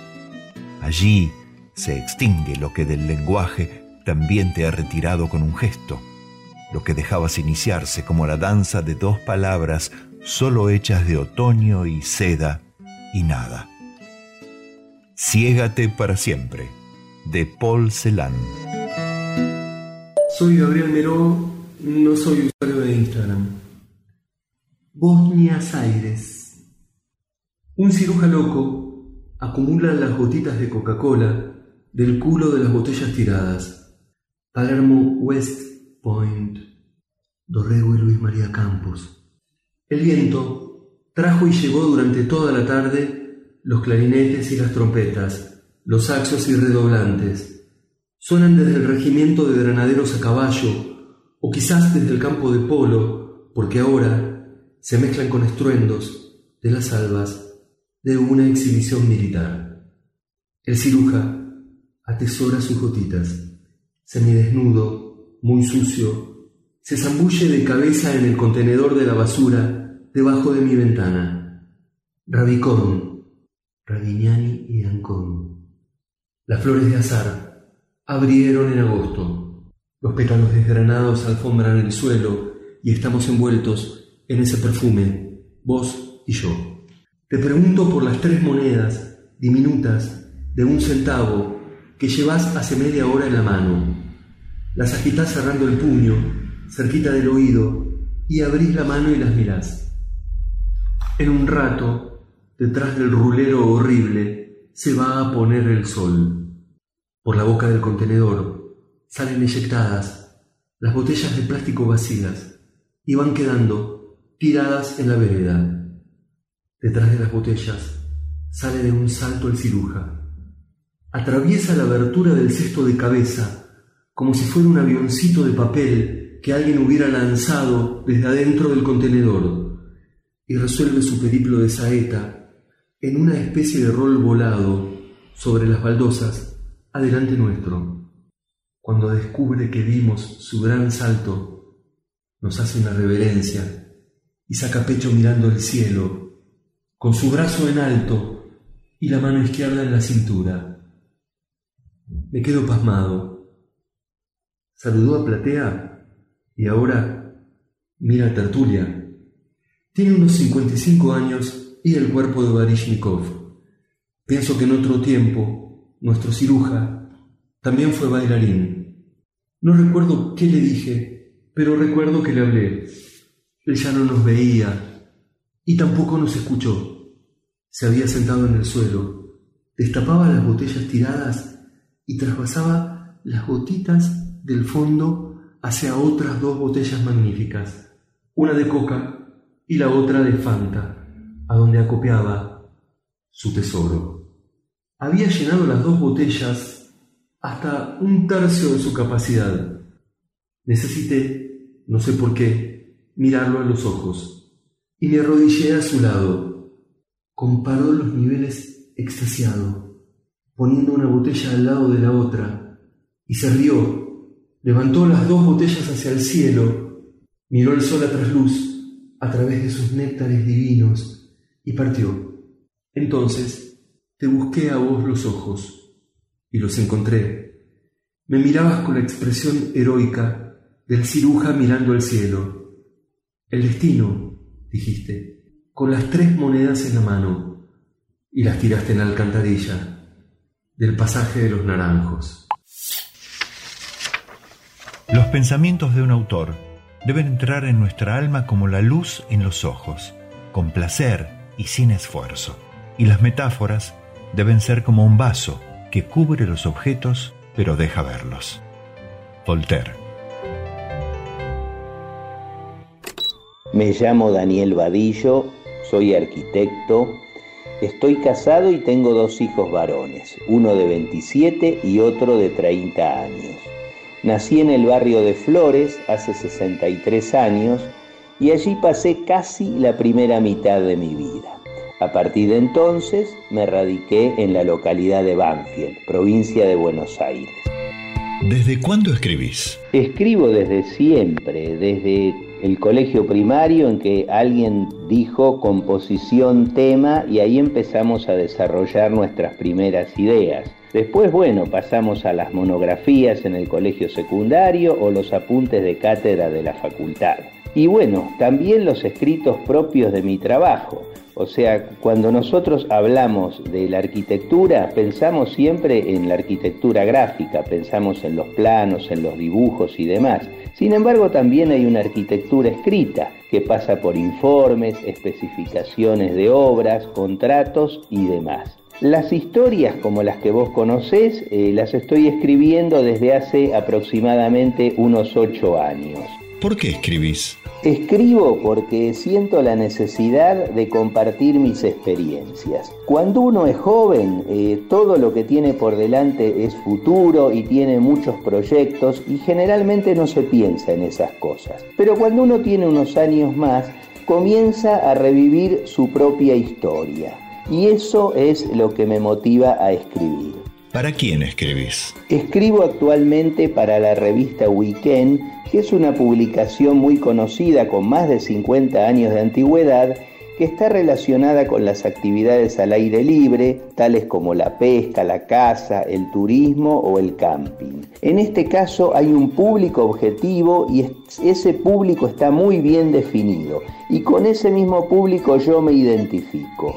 Allí se extingue lo que del lenguaje también te ha retirado con un gesto, lo que dejabas iniciarse como la danza de dos palabras solo hechas de otoño y seda y nada. Ciégate para siempre, de Paul Celan. Soy Gabriel Meró, no soy usuario de Instagram. Bosnia Aires. Un ciruja loco acumula las gotitas de Coca-Cola del culo de las botellas tiradas. Palermo West Point. Dorrego y Luis María Campos. El viento trajo y llevó durante toda la tarde los clarinetes y las trompetas, los saxos y redoblantes Suenan desde el regimiento de granaderos a caballo, o quizás desde el campo de polo, porque ahora se mezclan con estruendos de las albas de una exhibición militar. El ciruja atesora sus gotitas, semidesnudo, muy sucio, se zambulle de cabeza en el contenedor de la basura debajo de mi ventana. Rabicón, Ravignani y Ancón. Las flores de azar abrieron en agosto. Los pétalos desgranados alfombran el suelo y estamos envueltos en ese perfume, vos y yo. Te pregunto por las tres monedas diminutas de un centavo que llevas hace media hora en la mano. Las agitás cerrando el puño, cerquita del oído, y abrís la mano y las mirás. En un rato, detrás del rulero horrible, se va a poner el sol. Por la boca del contenedor salen eyectadas las botellas de plástico vacías y van quedando tiradas en la vereda. Detrás de las botellas sale de un salto el ciruja. Atraviesa la abertura del cesto de cabeza como si fuera un avioncito de papel que alguien hubiera lanzado desde adentro del contenedor y resuelve su periplo de saeta en una especie de rol volado sobre las baldosas adelante nuestro, cuando descubre que vimos su gran salto, nos hace una reverencia y saca pecho mirando el cielo, con su brazo en alto y la mano izquierda en la cintura. Me quedo pasmado. Saludó a Platea y ahora mira a Tertulia. Tiene unos 55 años y el cuerpo de Barishnikov. Pienso que en otro tiempo, nuestro ciruja también fue bailarín. No recuerdo qué le dije, pero recuerdo que le hablé. Él ya no nos veía y tampoco nos escuchó. Se había sentado en el suelo, destapaba las botellas tiradas y trasvasaba las gotitas del fondo hacia otras dos botellas magníficas, una de coca y la otra de Fanta, a donde acopiaba su tesoro. Había llenado las dos botellas hasta un tercio de su capacidad. Necesité, no sé por qué, mirarlo a los ojos y me arrodillé a su lado. Comparó los niveles extasiado, poniendo una botella al lado de la otra, y se rió. Levantó las dos botellas hacia el cielo, miró el sol a trasluz a través de sus néctares divinos y partió. Entonces te busqué a vos los ojos y los encontré. Me mirabas con la expresión heroica del ciruja mirando el cielo el destino, dijiste, con las tres monedas en la mano, y las tiraste en la alcantarilla del pasaje de los naranjos. Los pensamientos de un autor deben entrar en nuestra alma como la luz en los ojos, con placer y sin esfuerzo. Y las metáforas deben ser como un vaso que cubre los objetos pero deja verlos. Voltaire. Me llamo Daniel Vadillo, soy arquitecto, estoy casado y tengo dos hijos varones, uno de 27 y otro de 30 años. Nací en el barrio de Flores hace 63 años y allí pasé casi la primera mitad de mi vida. A partir de entonces me radiqué en la localidad de Banfield, provincia de Buenos Aires. ¿Desde cuándo escribís? Escribo desde siempre, desde el colegio primario en que alguien dijo composición, tema y ahí empezamos a desarrollar nuestras primeras ideas. Después, bueno, pasamos a las monografías en el colegio secundario o los apuntes de cátedra de la facultad. Y bueno, también los escritos propios de mi trabajo. O sea, cuando nosotros hablamos de la arquitectura, pensamos siempre en la arquitectura gráfica, pensamos en los planos, en los dibujos y demás. Sin embargo, también hay una arquitectura escrita que pasa por informes, especificaciones de obras, contratos y demás. Las historias como las que vos conocés eh, las estoy escribiendo desde hace aproximadamente unos ocho años. ¿Por qué escribís? Escribo porque siento la necesidad de compartir mis experiencias. Cuando uno es joven, eh, todo lo que tiene por delante es futuro y tiene muchos proyectos y generalmente no se piensa en esas cosas. Pero cuando uno tiene unos años más, comienza a revivir su propia historia. Y eso es lo que me motiva a escribir. ¿Para quién escribís? Escribo actualmente para la revista Weekend, que es una publicación muy conocida con más de 50 años de antigüedad que está relacionada con las actividades al aire libre, tales como la pesca, la caza, el turismo o el camping. En este caso hay un público objetivo y ese público está muy bien definido y con ese mismo público yo me identifico.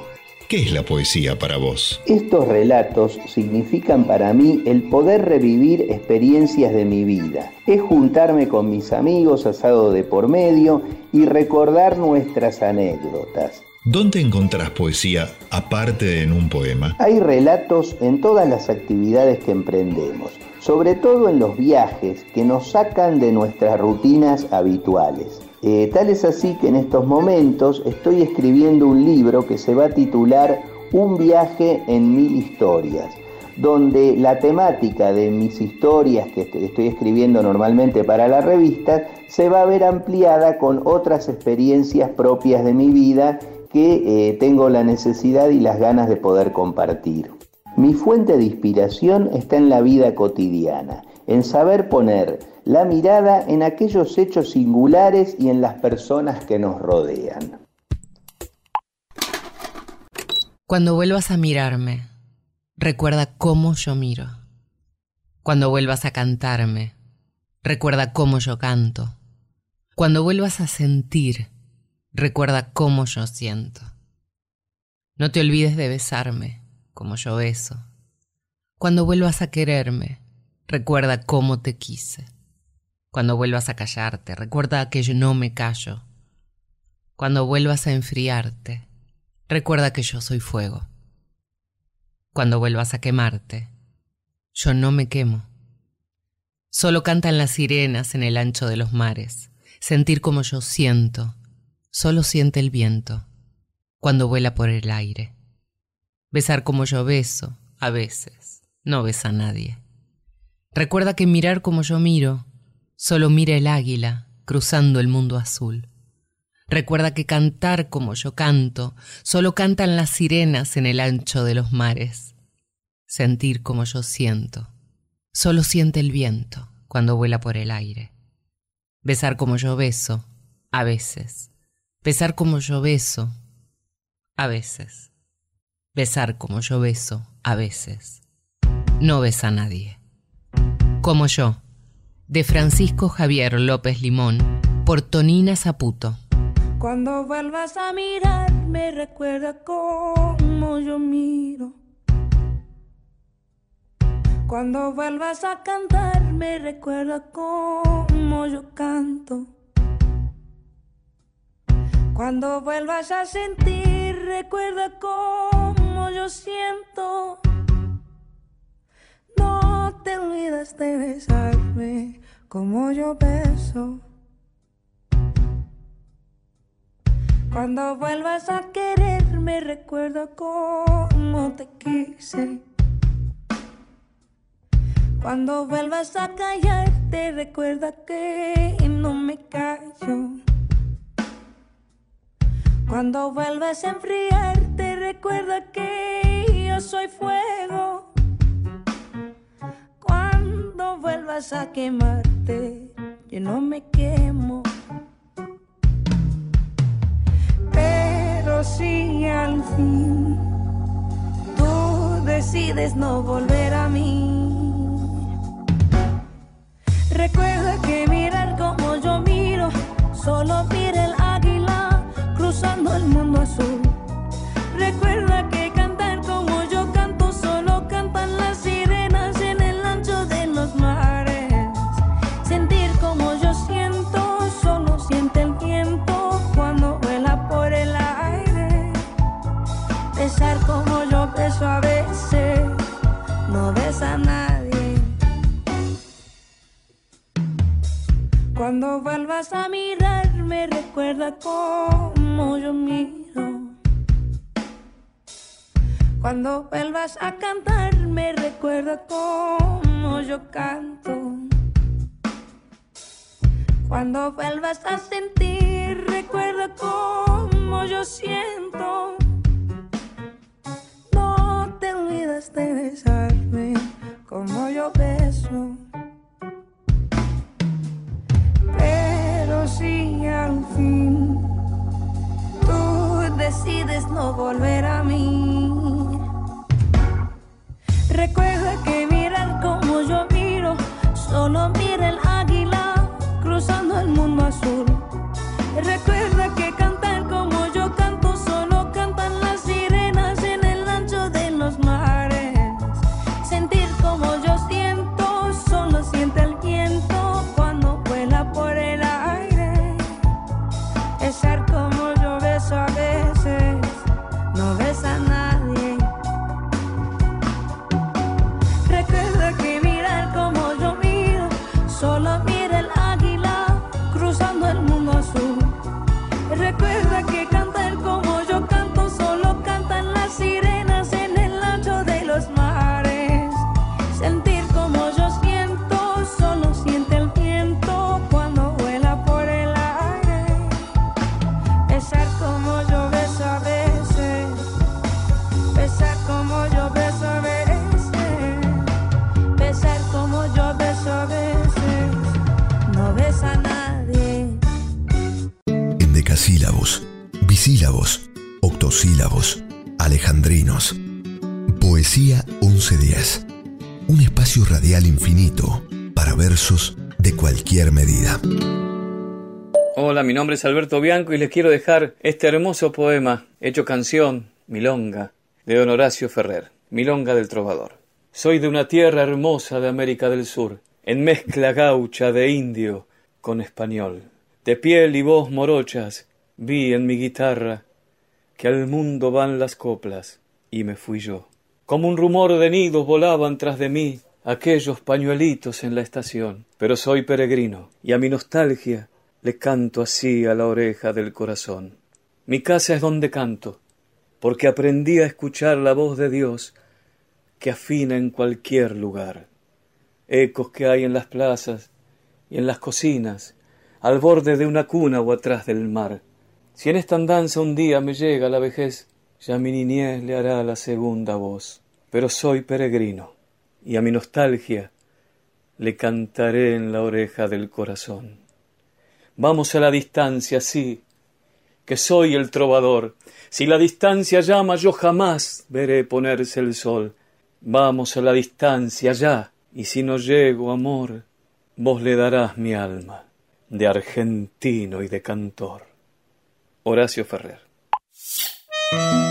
¿Qué es la poesía para vos? Estos relatos significan para mí el poder revivir experiencias de mi vida. Es juntarme con mis amigos asado de por medio y recordar nuestras anécdotas. ¿Dónde encontrás poesía aparte de en un poema? Hay relatos en todas las actividades que emprendemos, sobre todo en los viajes que nos sacan de nuestras rutinas habituales. Eh, tal es así que en estos momentos estoy escribiendo un libro que se va a titular Un viaje en mil historias, donde la temática de mis historias que estoy escribiendo normalmente para la revista se va a ver ampliada con otras experiencias propias de mi vida que eh, tengo la necesidad y las ganas de poder compartir. Mi fuente de inspiración está en la vida cotidiana en saber poner la mirada en aquellos hechos singulares y en las personas que nos rodean. Cuando vuelvas a mirarme, recuerda cómo yo miro. Cuando vuelvas a cantarme, recuerda cómo yo canto. Cuando vuelvas a sentir, recuerda cómo yo siento. No te olvides de besarme, como yo beso. Cuando vuelvas a quererme, recuerda cómo te quise. Cuando vuelvas a callarte, recuerda que yo no me callo. Cuando vuelvas a enfriarte, recuerda que yo soy fuego. Cuando vuelvas a quemarte, yo no me quemo. Solo cantan las sirenas en el ancho de los mares. Sentir como yo siento, solo siente el viento cuando vuela por el aire. Besar como yo beso, a veces, no besa a nadie. Recuerda que mirar como yo miro, solo mira el águila cruzando el mundo azul. Recuerda que cantar como yo canto, solo cantan las sirenas en el ancho de los mares. Sentir como yo siento, solo siente el viento cuando vuela por el aire. Besar como yo beso, a veces. Besar como yo beso, a veces. Besar como yo beso, a veces. No besa a nadie. Como yo, de Francisco Javier López Limón, por Tonina Zaputo. Cuando vuelvas a mirarme, recuerda cómo yo miro. Cuando vuelvas a cantarme, recuerda cómo yo canto. Cuando vuelvas a sentir, recuerda cómo yo siento. Te olvides de besarme como yo beso. Cuando vuelvas a quererme, recuerda cómo te quise. Cuando vuelvas a callarte, recuerda que no me callo. Cuando vuelvas a enfriarte, recuerda que yo soy fuego. Vuelvas a quemarte, yo no me quemo. Pero si al fin tú decides no volver a mí, recuerda que mirar como yo miro, solo mira el águila cruzando el mundo azul. Cuando vuelvas a mirarme, recuerda cómo yo miro. Cuando vuelvas a cantarme, recuerda cómo yo canto. Cuando vuelvas a sentir, recuerda cómo yo siento. No te olvides de besarme como yo beso. Si al fin tú decides no volver a mí, recuerda que mirar como yo miro, solo mira el águila cruzando el mundo azul. Recuerda de cualquier medida. Hola, mi nombre es Alberto Bianco y les quiero dejar este hermoso poema hecho canción, Milonga, de don Horacio Ferrer, Milonga del Trovador. Soy de una tierra hermosa de América del Sur, en mezcla gaucha de indio con español. De piel y voz morochas vi en mi guitarra que al mundo van las coplas y me fui yo. Como un rumor de nidos volaban tras de mí aquellos pañuelitos en la estación. Pero soy peregrino y a mi nostalgia le canto así a la oreja del corazón. Mi casa es donde canto, porque aprendí a escuchar la voz de Dios que afina en cualquier lugar. Ecos que hay en las plazas y en las cocinas, al borde de una cuna o atrás del mar. Si en esta andanza un día me llega la vejez, ya mi niñez le hará la segunda voz. Pero soy peregrino, y a mi nostalgia le cantaré en la oreja del corazón. Vamos a la distancia, sí, que soy el trovador. Si la distancia llama, yo jamás veré ponerse el sol. Vamos a la distancia ya, y si no llego, amor, vos le darás mi alma, de argentino y de cantor. Horacio Ferrer.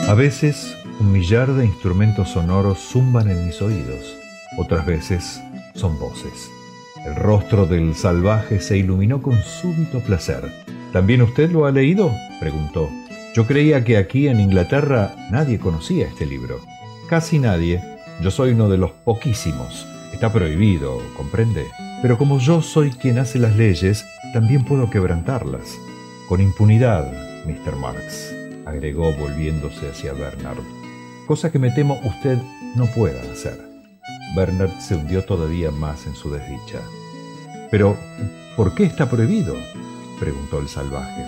A veces, un millar de instrumentos sonoros zumban en mis oídos, otras veces son voces. El rostro del salvaje se iluminó con súbito placer. ¿También usted lo ha leído? preguntó. Yo creía que aquí en Inglaterra nadie conocía este libro. Casi nadie. Yo soy uno de los poquísimos. Está prohibido, comprende. Pero como yo soy quien hace las leyes, también puedo quebrantarlas. Con impunidad, Mr. Marx, agregó volviéndose hacia Bernard. Cosa que me temo usted no pueda hacer. Bernard se hundió todavía más en su desdicha. Pero, ¿por qué está prohibido? preguntó el salvaje.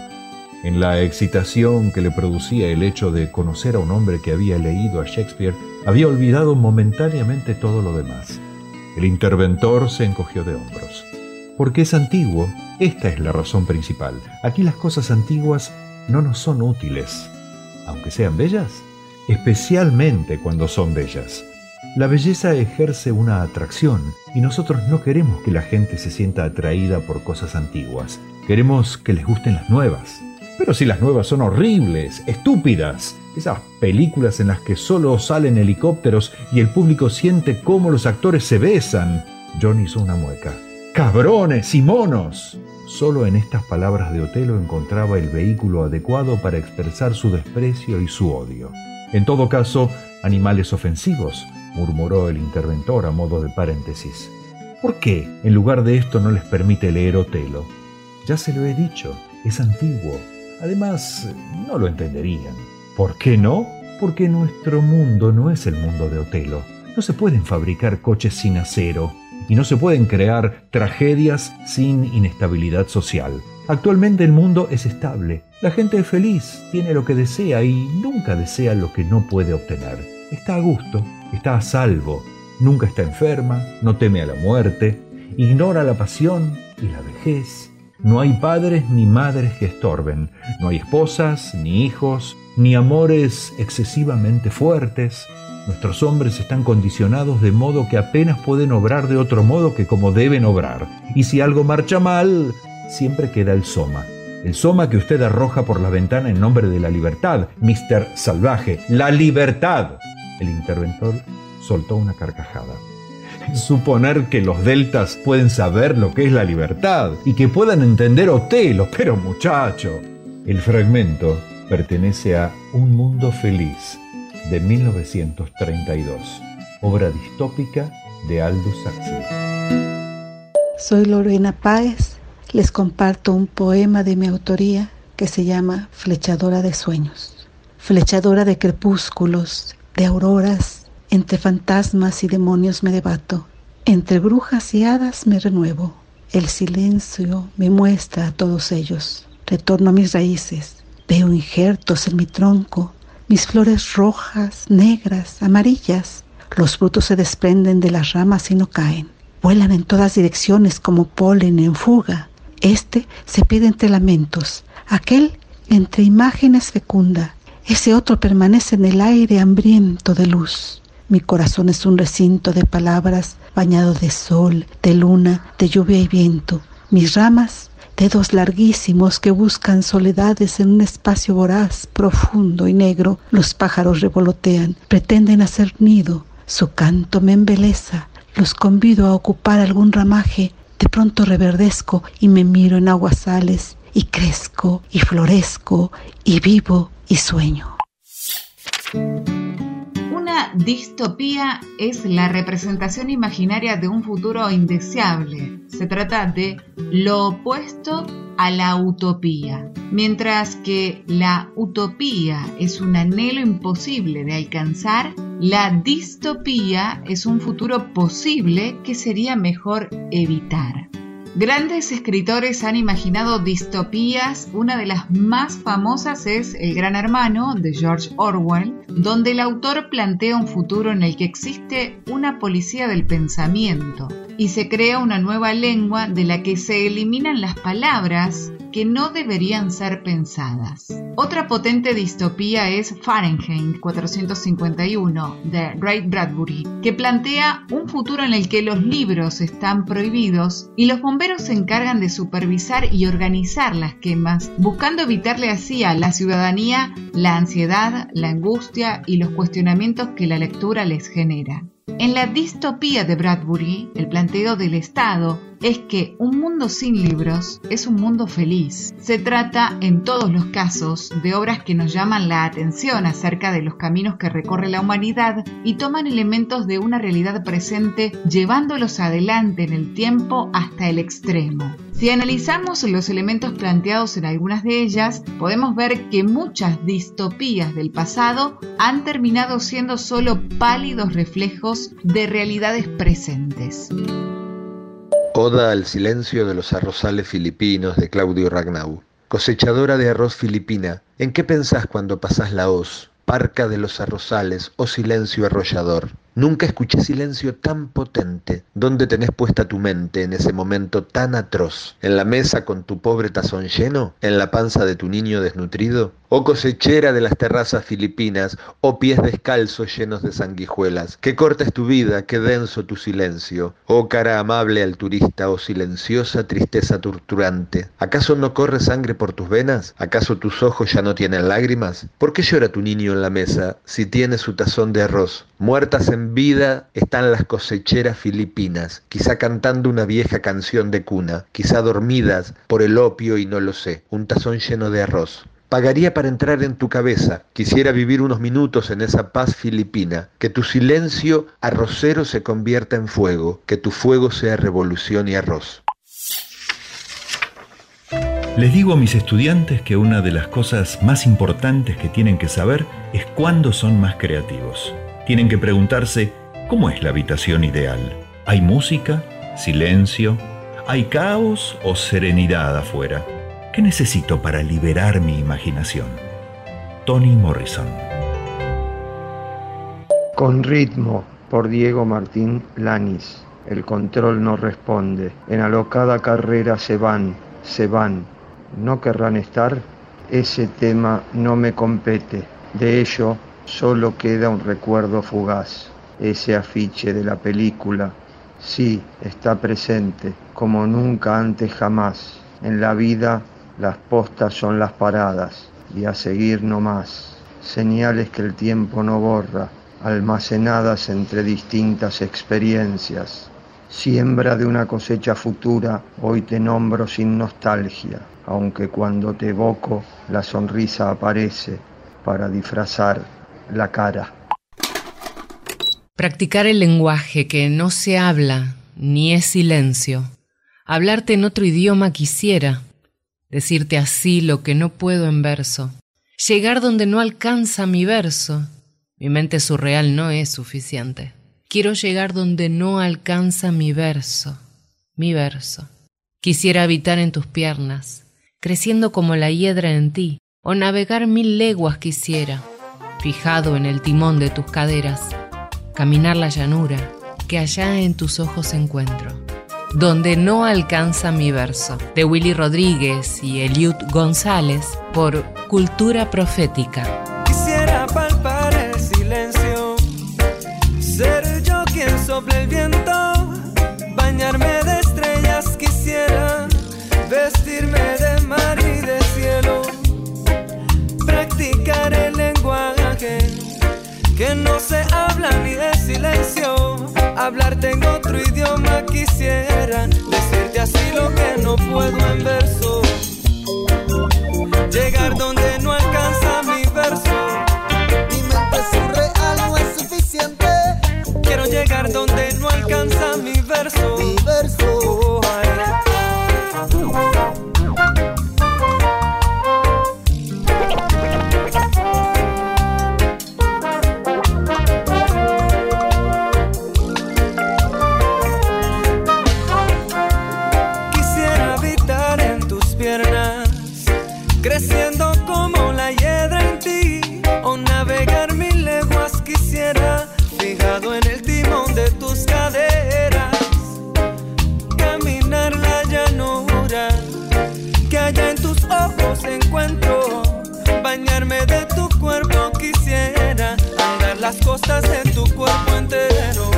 En la excitación que le producía el hecho de conocer a un hombre que había leído a Shakespeare, había olvidado momentáneamente todo lo demás. El interventor se encogió de hombros. Porque es antiguo, esta es la razón principal. Aquí las cosas antiguas no nos son útiles, aunque sean bellas, especialmente cuando son bellas. La belleza ejerce una atracción y nosotros no queremos que la gente se sienta atraída por cosas antiguas. Queremos que les gusten las nuevas. Pero si las nuevas son horribles, estúpidas, esas películas en las que solo salen helicópteros y el público siente cómo los actores se besan. John hizo una mueca. ¡Cabrones y monos! Solo en estas palabras de Otelo encontraba el vehículo adecuado para expresar su desprecio y su odio. En todo caso, animales ofensivos, murmuró el interventor a modo de paréntesis. ¿Por qué, en lugar de esto, no les permite leer Otelo? Ya se lo he dicho, es antiguo. Además, no lo entenderían. ¿Por qué no? Porque nuestro mundo no es el mundo de Otelo. No se pueden fabricar coches sin acero y no se pueden crear tragedias sin inestabilidad social. Actualmente el mundo es estable. La gente es feliz, tiene lo que desea y nunca desea lo que no puede obtener. Está a gusto, está a salvo, nunca está enferma, no teme a la muerte, ignora la pasión y la vejez. No hay padres ni madres que estorben, no hay esposas ni hijos, ni amores excesivamente fuertes. Nuestros hombres están condicionados de modo que apenas pueden obrar de otro modo que como deben obrar. Y si algo marcha mal, siempre queda el soma. El soma que usted arroja por la ventana en nombre de la libertad, Mr. Salvaje. ¡La libertad! El interventor soltó una carcajada. Suponer que los deltas pueden saber lo que es la libertad y que puedan entender Otelo, pero muchacho. El fragmento pertenece a Un Mundo Feliz de 1932, obra distópica de Aldous Huxley. Soy Lorena Páez, les comparto un poema de mi autoría que se llama Flechadora de Sueños. Flechadora de crepúsculos, de auroras, entre fantasmas y demonios me debato, entre brujas y hadas me renuevo. El silencio me muestra a todos ellos. Retorno a mis raíces, veo injertos en mi tronco, mis flores rojas, negras, amarillas. Los frutos se desprenden de las ramas y no caen. Vuelan en todas direcciones como polen en fuga. Este se pide entre lamentos, aquel entre imágenes fecunda. Ese otro permanece en el aire hambriento de luz. Mi corazón es un recinto de palabras bañado de sol, de luna, de lluvia y viento. Mis ramas, dedos larguísimos que buscan soledades en un espacio voraz, profundo y negro. Los pájaros revolotean, pretenden hacer nido. Su canto me embeleza. Los convido a ocupar algún ramaje. De pronto reverdezco y me miro en aguasales y crezco y florezco y vivo y sueño. Una distopía es la representación imaginaria de un futuro indeseable. Se trata de lo opuesto a la utopía. Mientras que la utopía es un anhelo imposible de alcanzar, la distopía es un futuro posible que sería mejor evitar. Grandes escritores han imaginado distopías, una de las más famosas es El Gran Hermano de George Orwell, donde el autor plantea un futuro en el que existe una policía del pensamiento y se crea una nueva lengua de la que se eliminan las palabras que no deberían ser pensadas. Otra potente distopía es Fahrenheit 451 de Ray Bradbury, que plantea un futuro en el que los libros están prohibidos y los bomberos se encargan de supervisar y organizar las quemas, buscando evitarle así a la ciudadanía la ansiedad, la angustia y los cuestionamientos que la lectura les genera. En la distopía de Bradbury, el planteo del Estado es que un mundo sin libros es un mundo feliz. Se trata, en todos los casos, de obras que nos llaman la atención acerca de los caminos que recorre la humanidad y toman elementos de una realidad presente llevándolos adelante en el tiempo hasta el extremo. Si analizamos los elementos planteados en algunas de ellas, podemos ver que muchas distopías del pasado han terminado siendo solo pálidos reflejos de realidades presentes. Oda al silencio de los arrozales filipinos de Claudio Ragnau. Cosechadora de arroz filipina, ¿en qué pensás cuando pasás la hoz? Parca de los arrozales, o oh silencio arrollador. Nunca escuché silencio tan potente. ¿Dónde tenés puesta tu mente en ese momento tan atroz? ¿En la mesa con tu pobre tazón lleno? ¿En la panza de tu niño desnutrido? ¿O cosechera de las terrazas filipinas? ¿O pies descalzos llenos de sanguijuelas? Qué corta es tu vida, qué denso tu silencio. Oh cara amable al turista, oh silenciosa tristeza torturante. ¿Acaso no corre sangre por tus venas? ¿Acaso tus ojos ya no tienen lágrimas? ¿Por qué llora tu niño en la mesa si tiene su tazón de arroz? Muertas en vida están las cosecheras filipinas, quizá cantando una vieja canción de cuna, quizá dormidas por el opio y no lo sé, un tazón lleno de arroz. Pagaría para entrar en tu cabeza, quisiera vivir unos minutos en esa paz filipina, que tu silencio arrocero se convierta en fuego, que tu fuego sea revolución y arroz. Les digo a mis estudiantes que una de las cosas más importantes que tienen que saber es cuándo son más creativos tienen que preguntarse, ¿cómo es la habitación ideal? ¿Hay música? ¿Silencio? ¿Hay caos o serenidad afuera? ¿Qué necesito para liberar mi imaginación? Tony Morrison. Con ritmo, por Diego Martín Lanis. El control no responde. En alocada carrera se van, se van. ¿No querrán estar? Ese tema no me compete. De ello Solo queda un recuerdo fugaz, ese afiche de la película. Sí, está presente, como nunca antes jamás. En la vida las postas son las paradas y a seguir no más. Señales que el tiempo no borra, almacenadas entre distintas experiencias. Siembra de una cosecha futura, hoy te nombro sin nostalgia, aunque cuando te evoco la sonrisa aparece para disfrazar la cara. Practicar el lenguaje que no se habla ni es silencio. Hablarte en otro idioma quisiera. Decirte así lo que no puedo en verso. Llegar donde no alcanza mi verso. Mi mente surreal no es suficiente. Quiero llegar donde no alcanza mi verso. Mi verso. Quisiera habitar en tus piernas, creciendo como la hiedra en ti, o navegar mil leguas quisiera fijado en el timón de tus caderas, caminar la llanura que allá en tus ojos encuentro, donde no alcanza mi verso, de Willy Rodríguez y Eliud González por Cultura Profética. Hablan y de silencio. Hablarte en otro idioma quisiera. Decirte así lo que no puedo en verso. Llegar donde no alcanza las costas de tu cuerpo entero.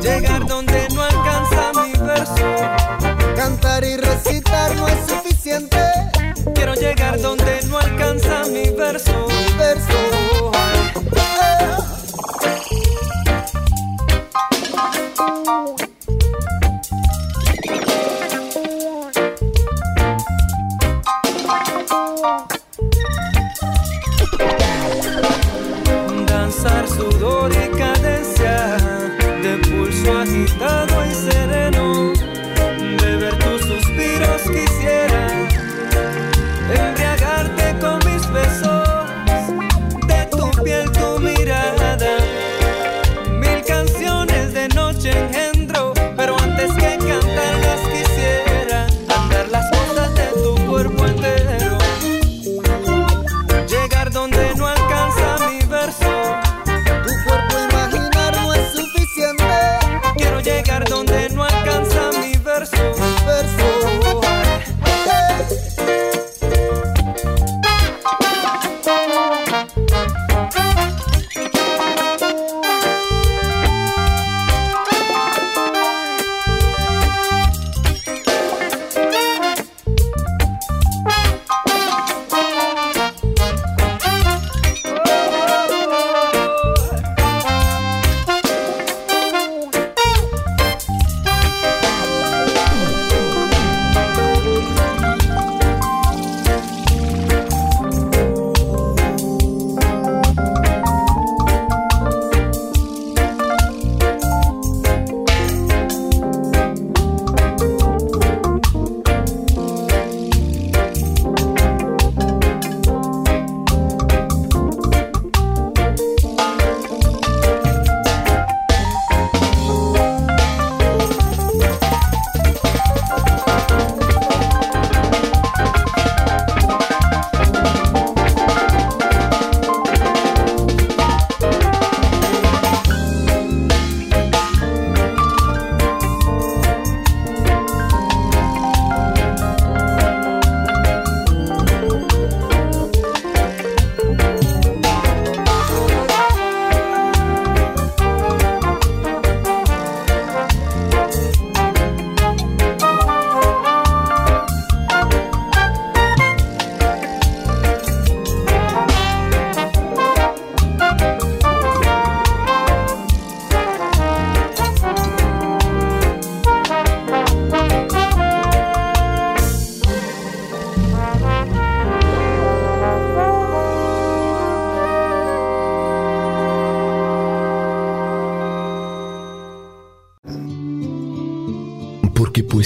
Llegar donde no alcanza mi verso. Cantar y recitar no es suficiente. Quiero llegar donde no alcanza mi verso. Mi verso.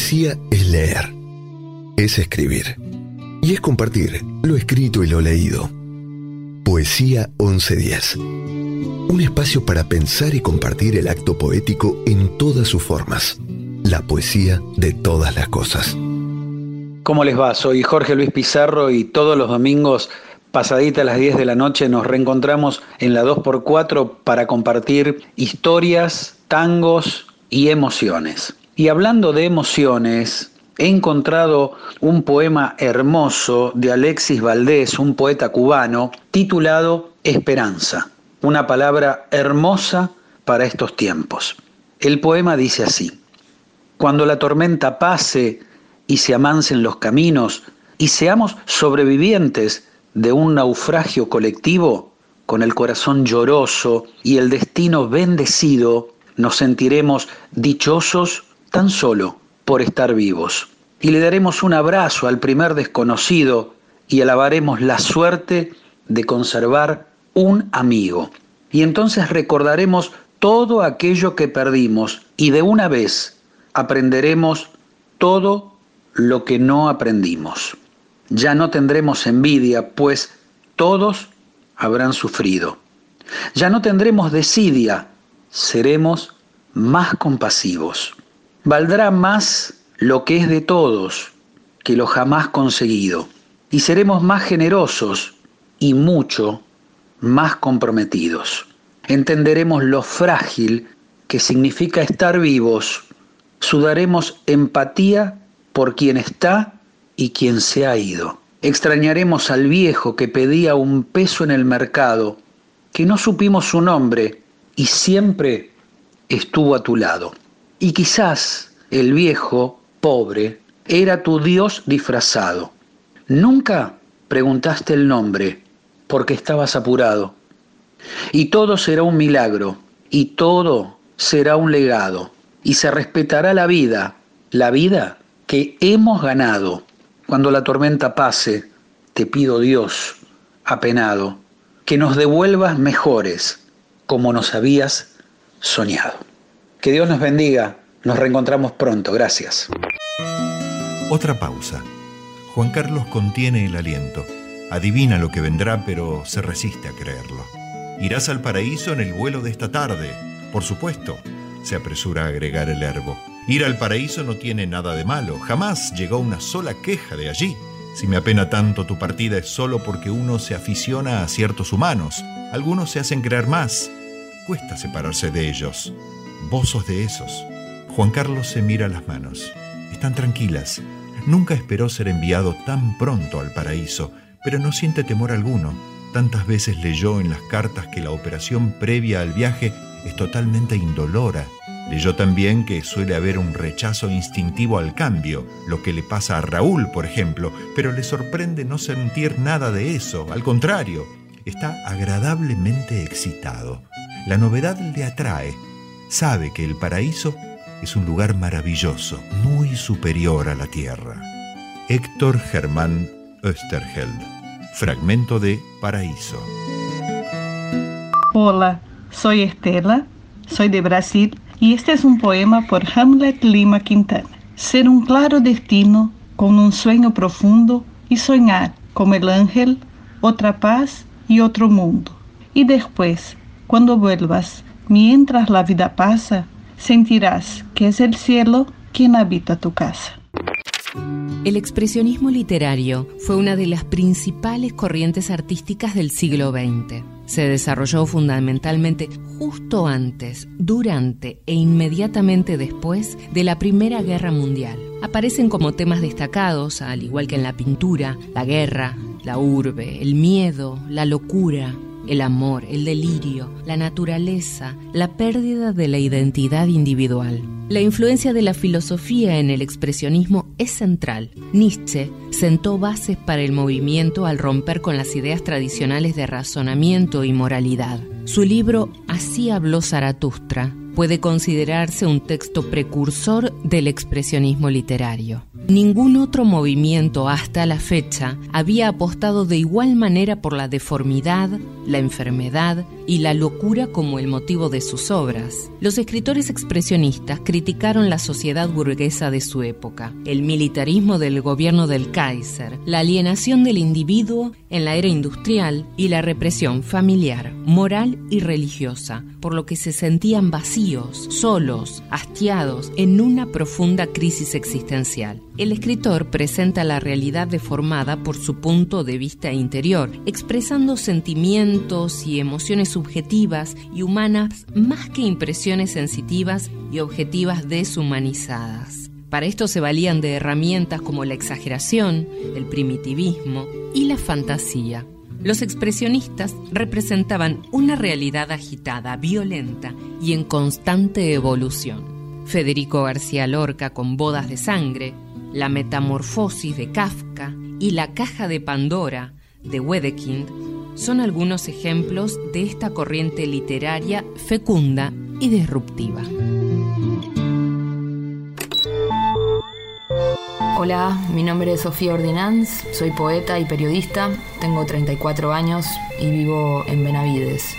Poesía es leer, es escribir y es compartir lo escrito y lo leído. Poesía 1110. Un espacio para pensar y compartir el acto poético en todas sus formas. La poesía de todas las cosas. ¿Cómo les va? Soy Jorge Luis Pizarro y todos los domingos, pasadita a las 10 de la noche, nos reencontramos en la 2x4 para compartir historias, tangos y emociones. Y hablando de emociones, he encontrado un poema hermoso de Alexis Valdés, un poeta cubano, titulado Esperanza, una palabra hermosa para estos tiempos. El poema dice así, Cuando la tormenta pase y se amansen los caminos y seamos sobrevivientes de un naufragio colectivo, con el corazón lloroso y el destino bendecido, nos sentiremos dichosos tan solo por estar vivos. Y le daremos un abrazo al primer desconocido y alabaremos la suerte de conservar un amigo. Y entonces recordaremos todo aquello que perdimos y de una vez aprenderemos todo lo que no aprendimos. Ya no tendremos envidia, pues todos habrán sufrido. Ya no tendremos desidia, seremos más compasivos. Valdrá más lo que es de todos que lo jamás conseguido. Y seremos más generosos y mucho más comprometidos. Entenderemos lo frágil que significa estar vivos. Sudaremos empatía por quien está y quien se ha ido. Extrañaremos al viejo que pedía un peso en el mercado, que no supimos su nombre y siempre estuvo a tu lado. Y quizás el viejo, pobre, era tu Dios disfrazado. Nunca preguntaste el nombre porque estabas apurado. Y todo será un milagro, y todo será un legado, y se respetará la vida, la vida que hemos ganado. Cuando la tormenta pase, te pido Dios, apenado, que nos devuelvas mejores, como nos habías soñado. Que Dios nos bendiga, nos reencontramos pronto, gracias. Otra pausa. Juan Carlos contiene el aliento. Adivina lo que vendrá, pero se resiste a creerlo. Irás al paraíso en el vuelo de esta tarde. Por supuesto, se apresura a agregar el herbo. Ir al paraíso no tiene nada de malo. Jamás llegó una sola queja de allí. Si me apena tanto tu partida es solo porque uno se aficiona a ciertos humanos. Algunos se hacen creer más. Cuesta separarse de ellos. Vos sos de esos. Juan Carlos se mira las manos. Están tranquilas. Nunca esperó ser enviado tan pronto al paraíso, pero no siente temor alguno. Tantas veces leyó en las cartas que la operación previa al viaje es totalmente indolora. Leyó también que suele haber un rechazo instintivo al cambio, lo que le pasa a Raúl, por ejemplo, pero le sorprende no sentir nada de eso, al contrario, está agradablemente excitado. La novedad le atrae, sabe que el paraíso es un lugar maravilloso, muy superior a la tierra. Héctor Germán Österheld, fragmento de Paraíso. Hola, soy Estela, soy de Brasil y este es un poema por Hamlet Lima Quintana. Ser un claro destino con un sueño profundo y soñar como el ángel otra paz y otro mundo. Y después, cuando vuelvas, mientras la vida pasa, sentirás que es el cielo quien habita tu casa. El expresionismo literario fue una de las principales corrientes artísticas del siglo XX. Se desarrolló fundamentalmente justo antes, durante e inmediatamente después de la Primera Guerra Mundial. Aparecen como temas destacados, al igual que en la pintura, la guerra, la urbe, el miedo, la locura, el amor, el delirio, la naturaleza, la pérdida de la identidad individual. La influencia de la filosofía en el expresionismo es central. Nietzsche sentó bases para el movimiento al romper con las ideas tradicionales de razonamiento y moralidad. Su libro Así habló Zaratustra puede considerarse un texto precursor del expresionismo literario. Ningún otro movimiento hasta la fecha había apostado de igual manera por la deformidad, la enfermedad y la locura como el motivo de sus obras. Los escritores expresionistas criticaron la sociedad burguesa de su época, el militarismo del gobierno del Kaiser, la alienación del individuo en la era industrial y la represión familiar, moral y religiosa, por lo que se sentían vacíos, solos, hastiados, en una profunda crisis existencial. El escritor presenta la realidad deformada por su punto de vista interior, expresando sentimientos y emociones subjetivas y humanas más que impresiones sensitivas y objetivas deshumanizadas. Para esto se valían de herramientas como la exageración, el primitivismo y la fantasía. Los expresionistas representaban una realidad agitada, violenta y en constante evolución. Federico García Lorca con Bodas de Sangre, La Metamorfosis de Kafka y La Caja de Pandora de Wedekind son algunos ejemplos de esta corriente literaria fecunda y disruptiva. Hola, mi nombre es Sofía Ordinanz, soy poeta y periodista, tengo 34 años y vivo en Benavides.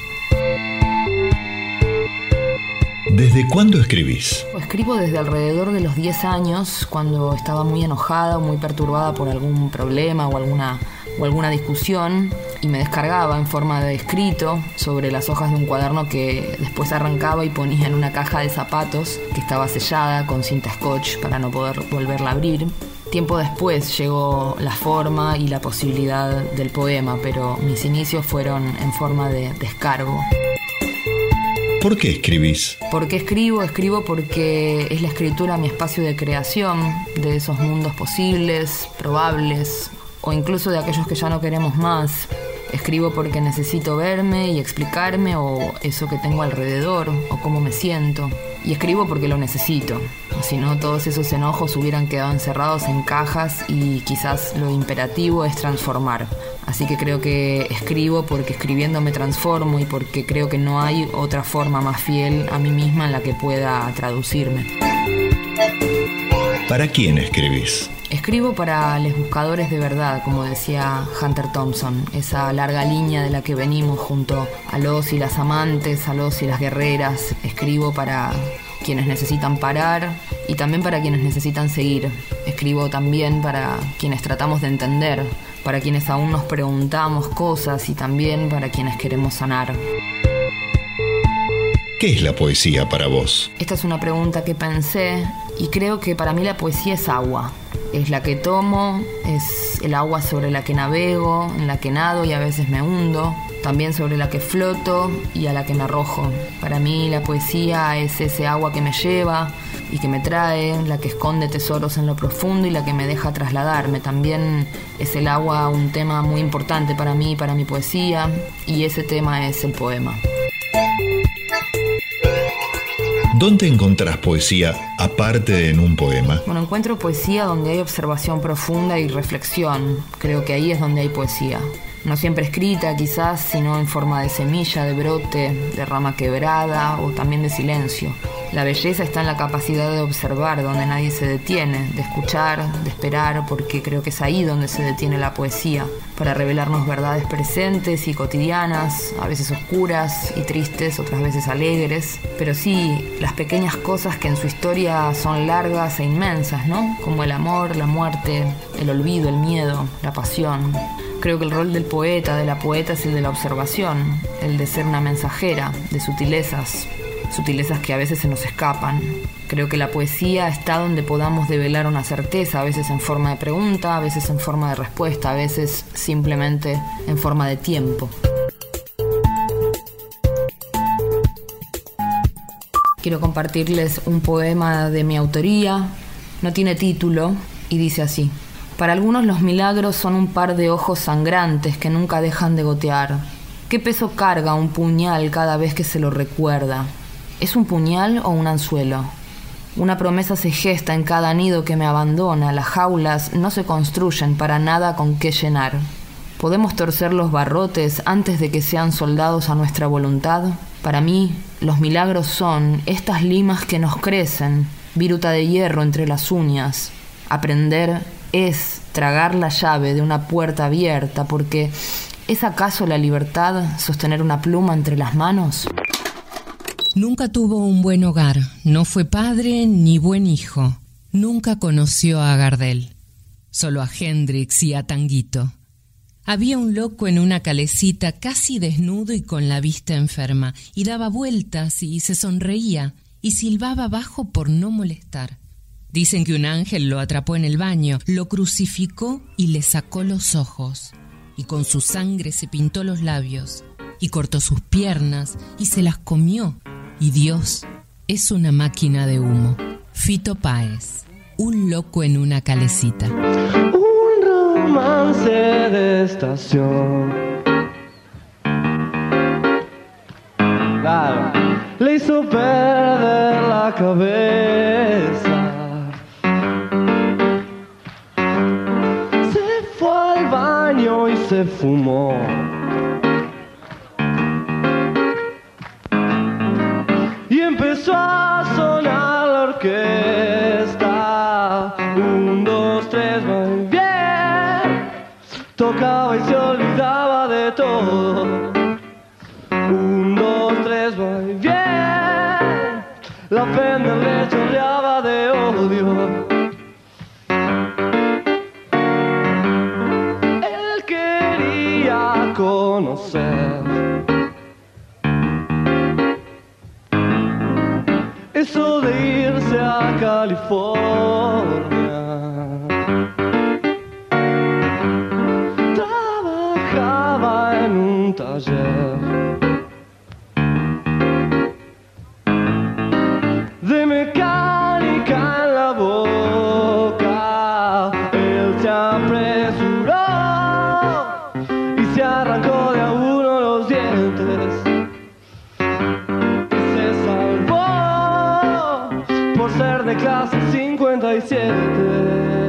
¿Desde cuándo escribís? Escribo desde alrededor de los 10 años, cuando estaba muy enojada o muy perturbada por algún problema o alguna, o alguna discusión, y me descargaba en forma de escrito sobre las hojas de un cuaderno que después arrancaba y ponía en una caja de zapatos que estaba sellada con cinta scotch para no poder volverla a abrir. Tiempo después llegó la forma y la posibilidad del poema, pero mis inicios fueron en forma de descargo. ¿Por qué escribís? ¿Por qué escribo? Escribo porque es la escritura mi espacio de creación de esos mundos posibles, probables, o incluso de aquellos que ya no queremos más. Escribo porque necesito verme y explicarme o eso que tengo alrededor o cómo me siento. Y escribo porque lo necesito. Si no, todos esos enojos hubieran quedado encerrados en cajas y quizás lo imperativo es transformar. Así que creo que escribo porque escribiendo me transformo y porque creo que no hay otra forma más fiel a mí misma en la que pueda traducirme. ¿Para quién escribís? Escribo para los buscadores de verdad, como decía Hunter Thompson, esa larga línea de la que venimos junto a los y las amantes, a los y las guerreras. Escribo para quienes necesitan parar y también para quienes necesitan seguir. Escribo también para quienes tratamos de entender, para quienes aún nos preguntamos cosas y también para quienes queremos sanar. ¿Qué es la poesía para vos? Esta es una pregunta que pensé y creo que para mí la poesía es agua. Es la que tomo, es el agua sobre la que navego, en la que nado y a veces me hundo, también sobre la que floto y a la que me arrojo. Para mí la poesía es ese agua que me lleva y que me trae, la que esconde tesoros en lo profundo y la que me deja trasladarme. También es el agua un tema muy importante para mí, para mi poesía, y ese tema es el poema. ¿Dónde encontrás poesía aparte de en un poema? Bueno, encuentro poesía donde hay observación profunda y reflexión. Creo que ahí es donde hay poesía. No siempre escrita quizás, sino en forma de semilla, de brote, de rama quebrada o también de silencio. La belleza está en la capacidad de observar, donde nadie se detiene, de escuchar, de esperar, porque creo que es ahí donde se detiene la poesía, para revelarnos verdades presentes y cotidianas, a veces oscuras y tristes, otras veces alegres, pero sí las pequeñas cosas que en su historia son largas e inmensas, ¿no? Como el amor, la muerte, el olvido, el miedo, la pasión. Creo que el rol del poeta, de la poeta, es el de la observación, el de ser una mensajera de sutilezas, sutilezas que a veces se nos escapan. Creo que la poesía está donde podamos develar una certeza, a veces en forma de pregunta, a veces en forma de respuesta, a veces simplemente en forma de tiempo. Quiero compartirles un poema de mi autoría, no tiene título y dice así. Para algunos los milagros son un par de ojos sangrantes que nunca dejan de gotear. ¿Qué peso carga un puñal cada vez que se lo recuerda? ¿Es un puñal o un anzuelo? Una promesa se gesta en cada nido que me abandona. Las jaulas no se construyen para nada con qué llenar. ¿Podemos torcer los barrotes antes de que sean soldados a nuestra voluntad? Para mí, los milagros son estas limas que nos crecen, viruta de hierro entre las uñas. Aprender es tragar la llave de una puerta abierta, porque ¿es acaso la libertad sostener una pluma entre las manos? Nunca tuvo un buen hogar, no fue padre ni buen hijo. Nunca conoció a Gardel, solo a Hendrix y a Tanguito. Había un loco en una calecita casi desnudo y con la vista enferma, y daba vueltas y se sonreía y silbaba bajo por no molestar. Dicen que un ángel lo atrapó en el baño, lo crucificó y le sacó los ojos, y con su sangre se pintó los labios, y cortó sus piernas y se las comió, y Dios es una máquina de humo. Fito Páez, un loco en una calecita. Un romance de estación. Le hizo perder la cabeza. Se fumó. Y empezó a sonar la orquesta. Un, dos, tres, muy bien. Tocaba y se olvidaba de todo. Un, dos, tres, muy bien. La pena le eso de irse a California. Ser de clase 57.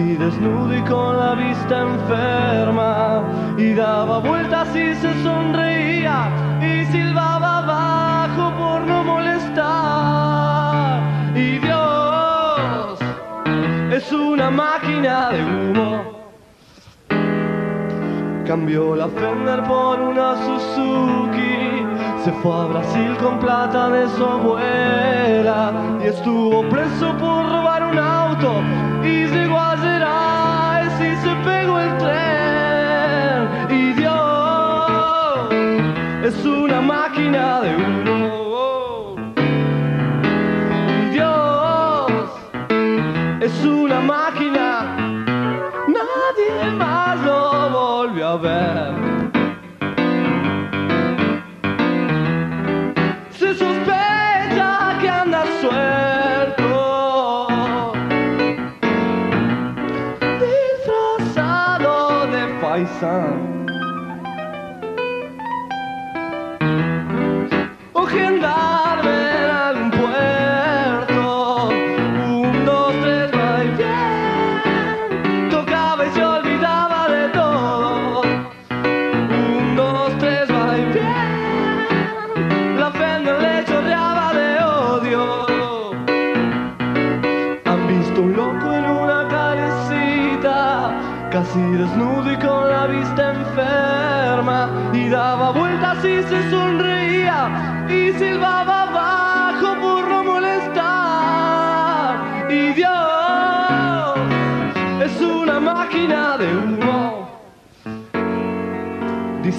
Casi desnudo y con la vista enferma, y daba vueltas y se sonreía y silbaba abajo por no molestar. Y Dios es una máquina de humo. Cambió la Fender por una Suzuki. Se fue a Brasil con plata de su abuela. Y estuvo preso por robar un auto. Máquina de humo.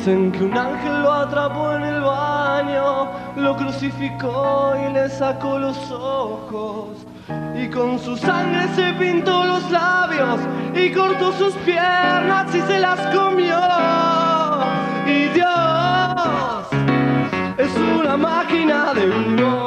Dicen que un ángel lo atrapó en el baño, lo crucificó y le sacó los ojos. Y con su sangre se pintó los labios y cortó sus piernas y se las comió. Y Dios es una máquina de humo.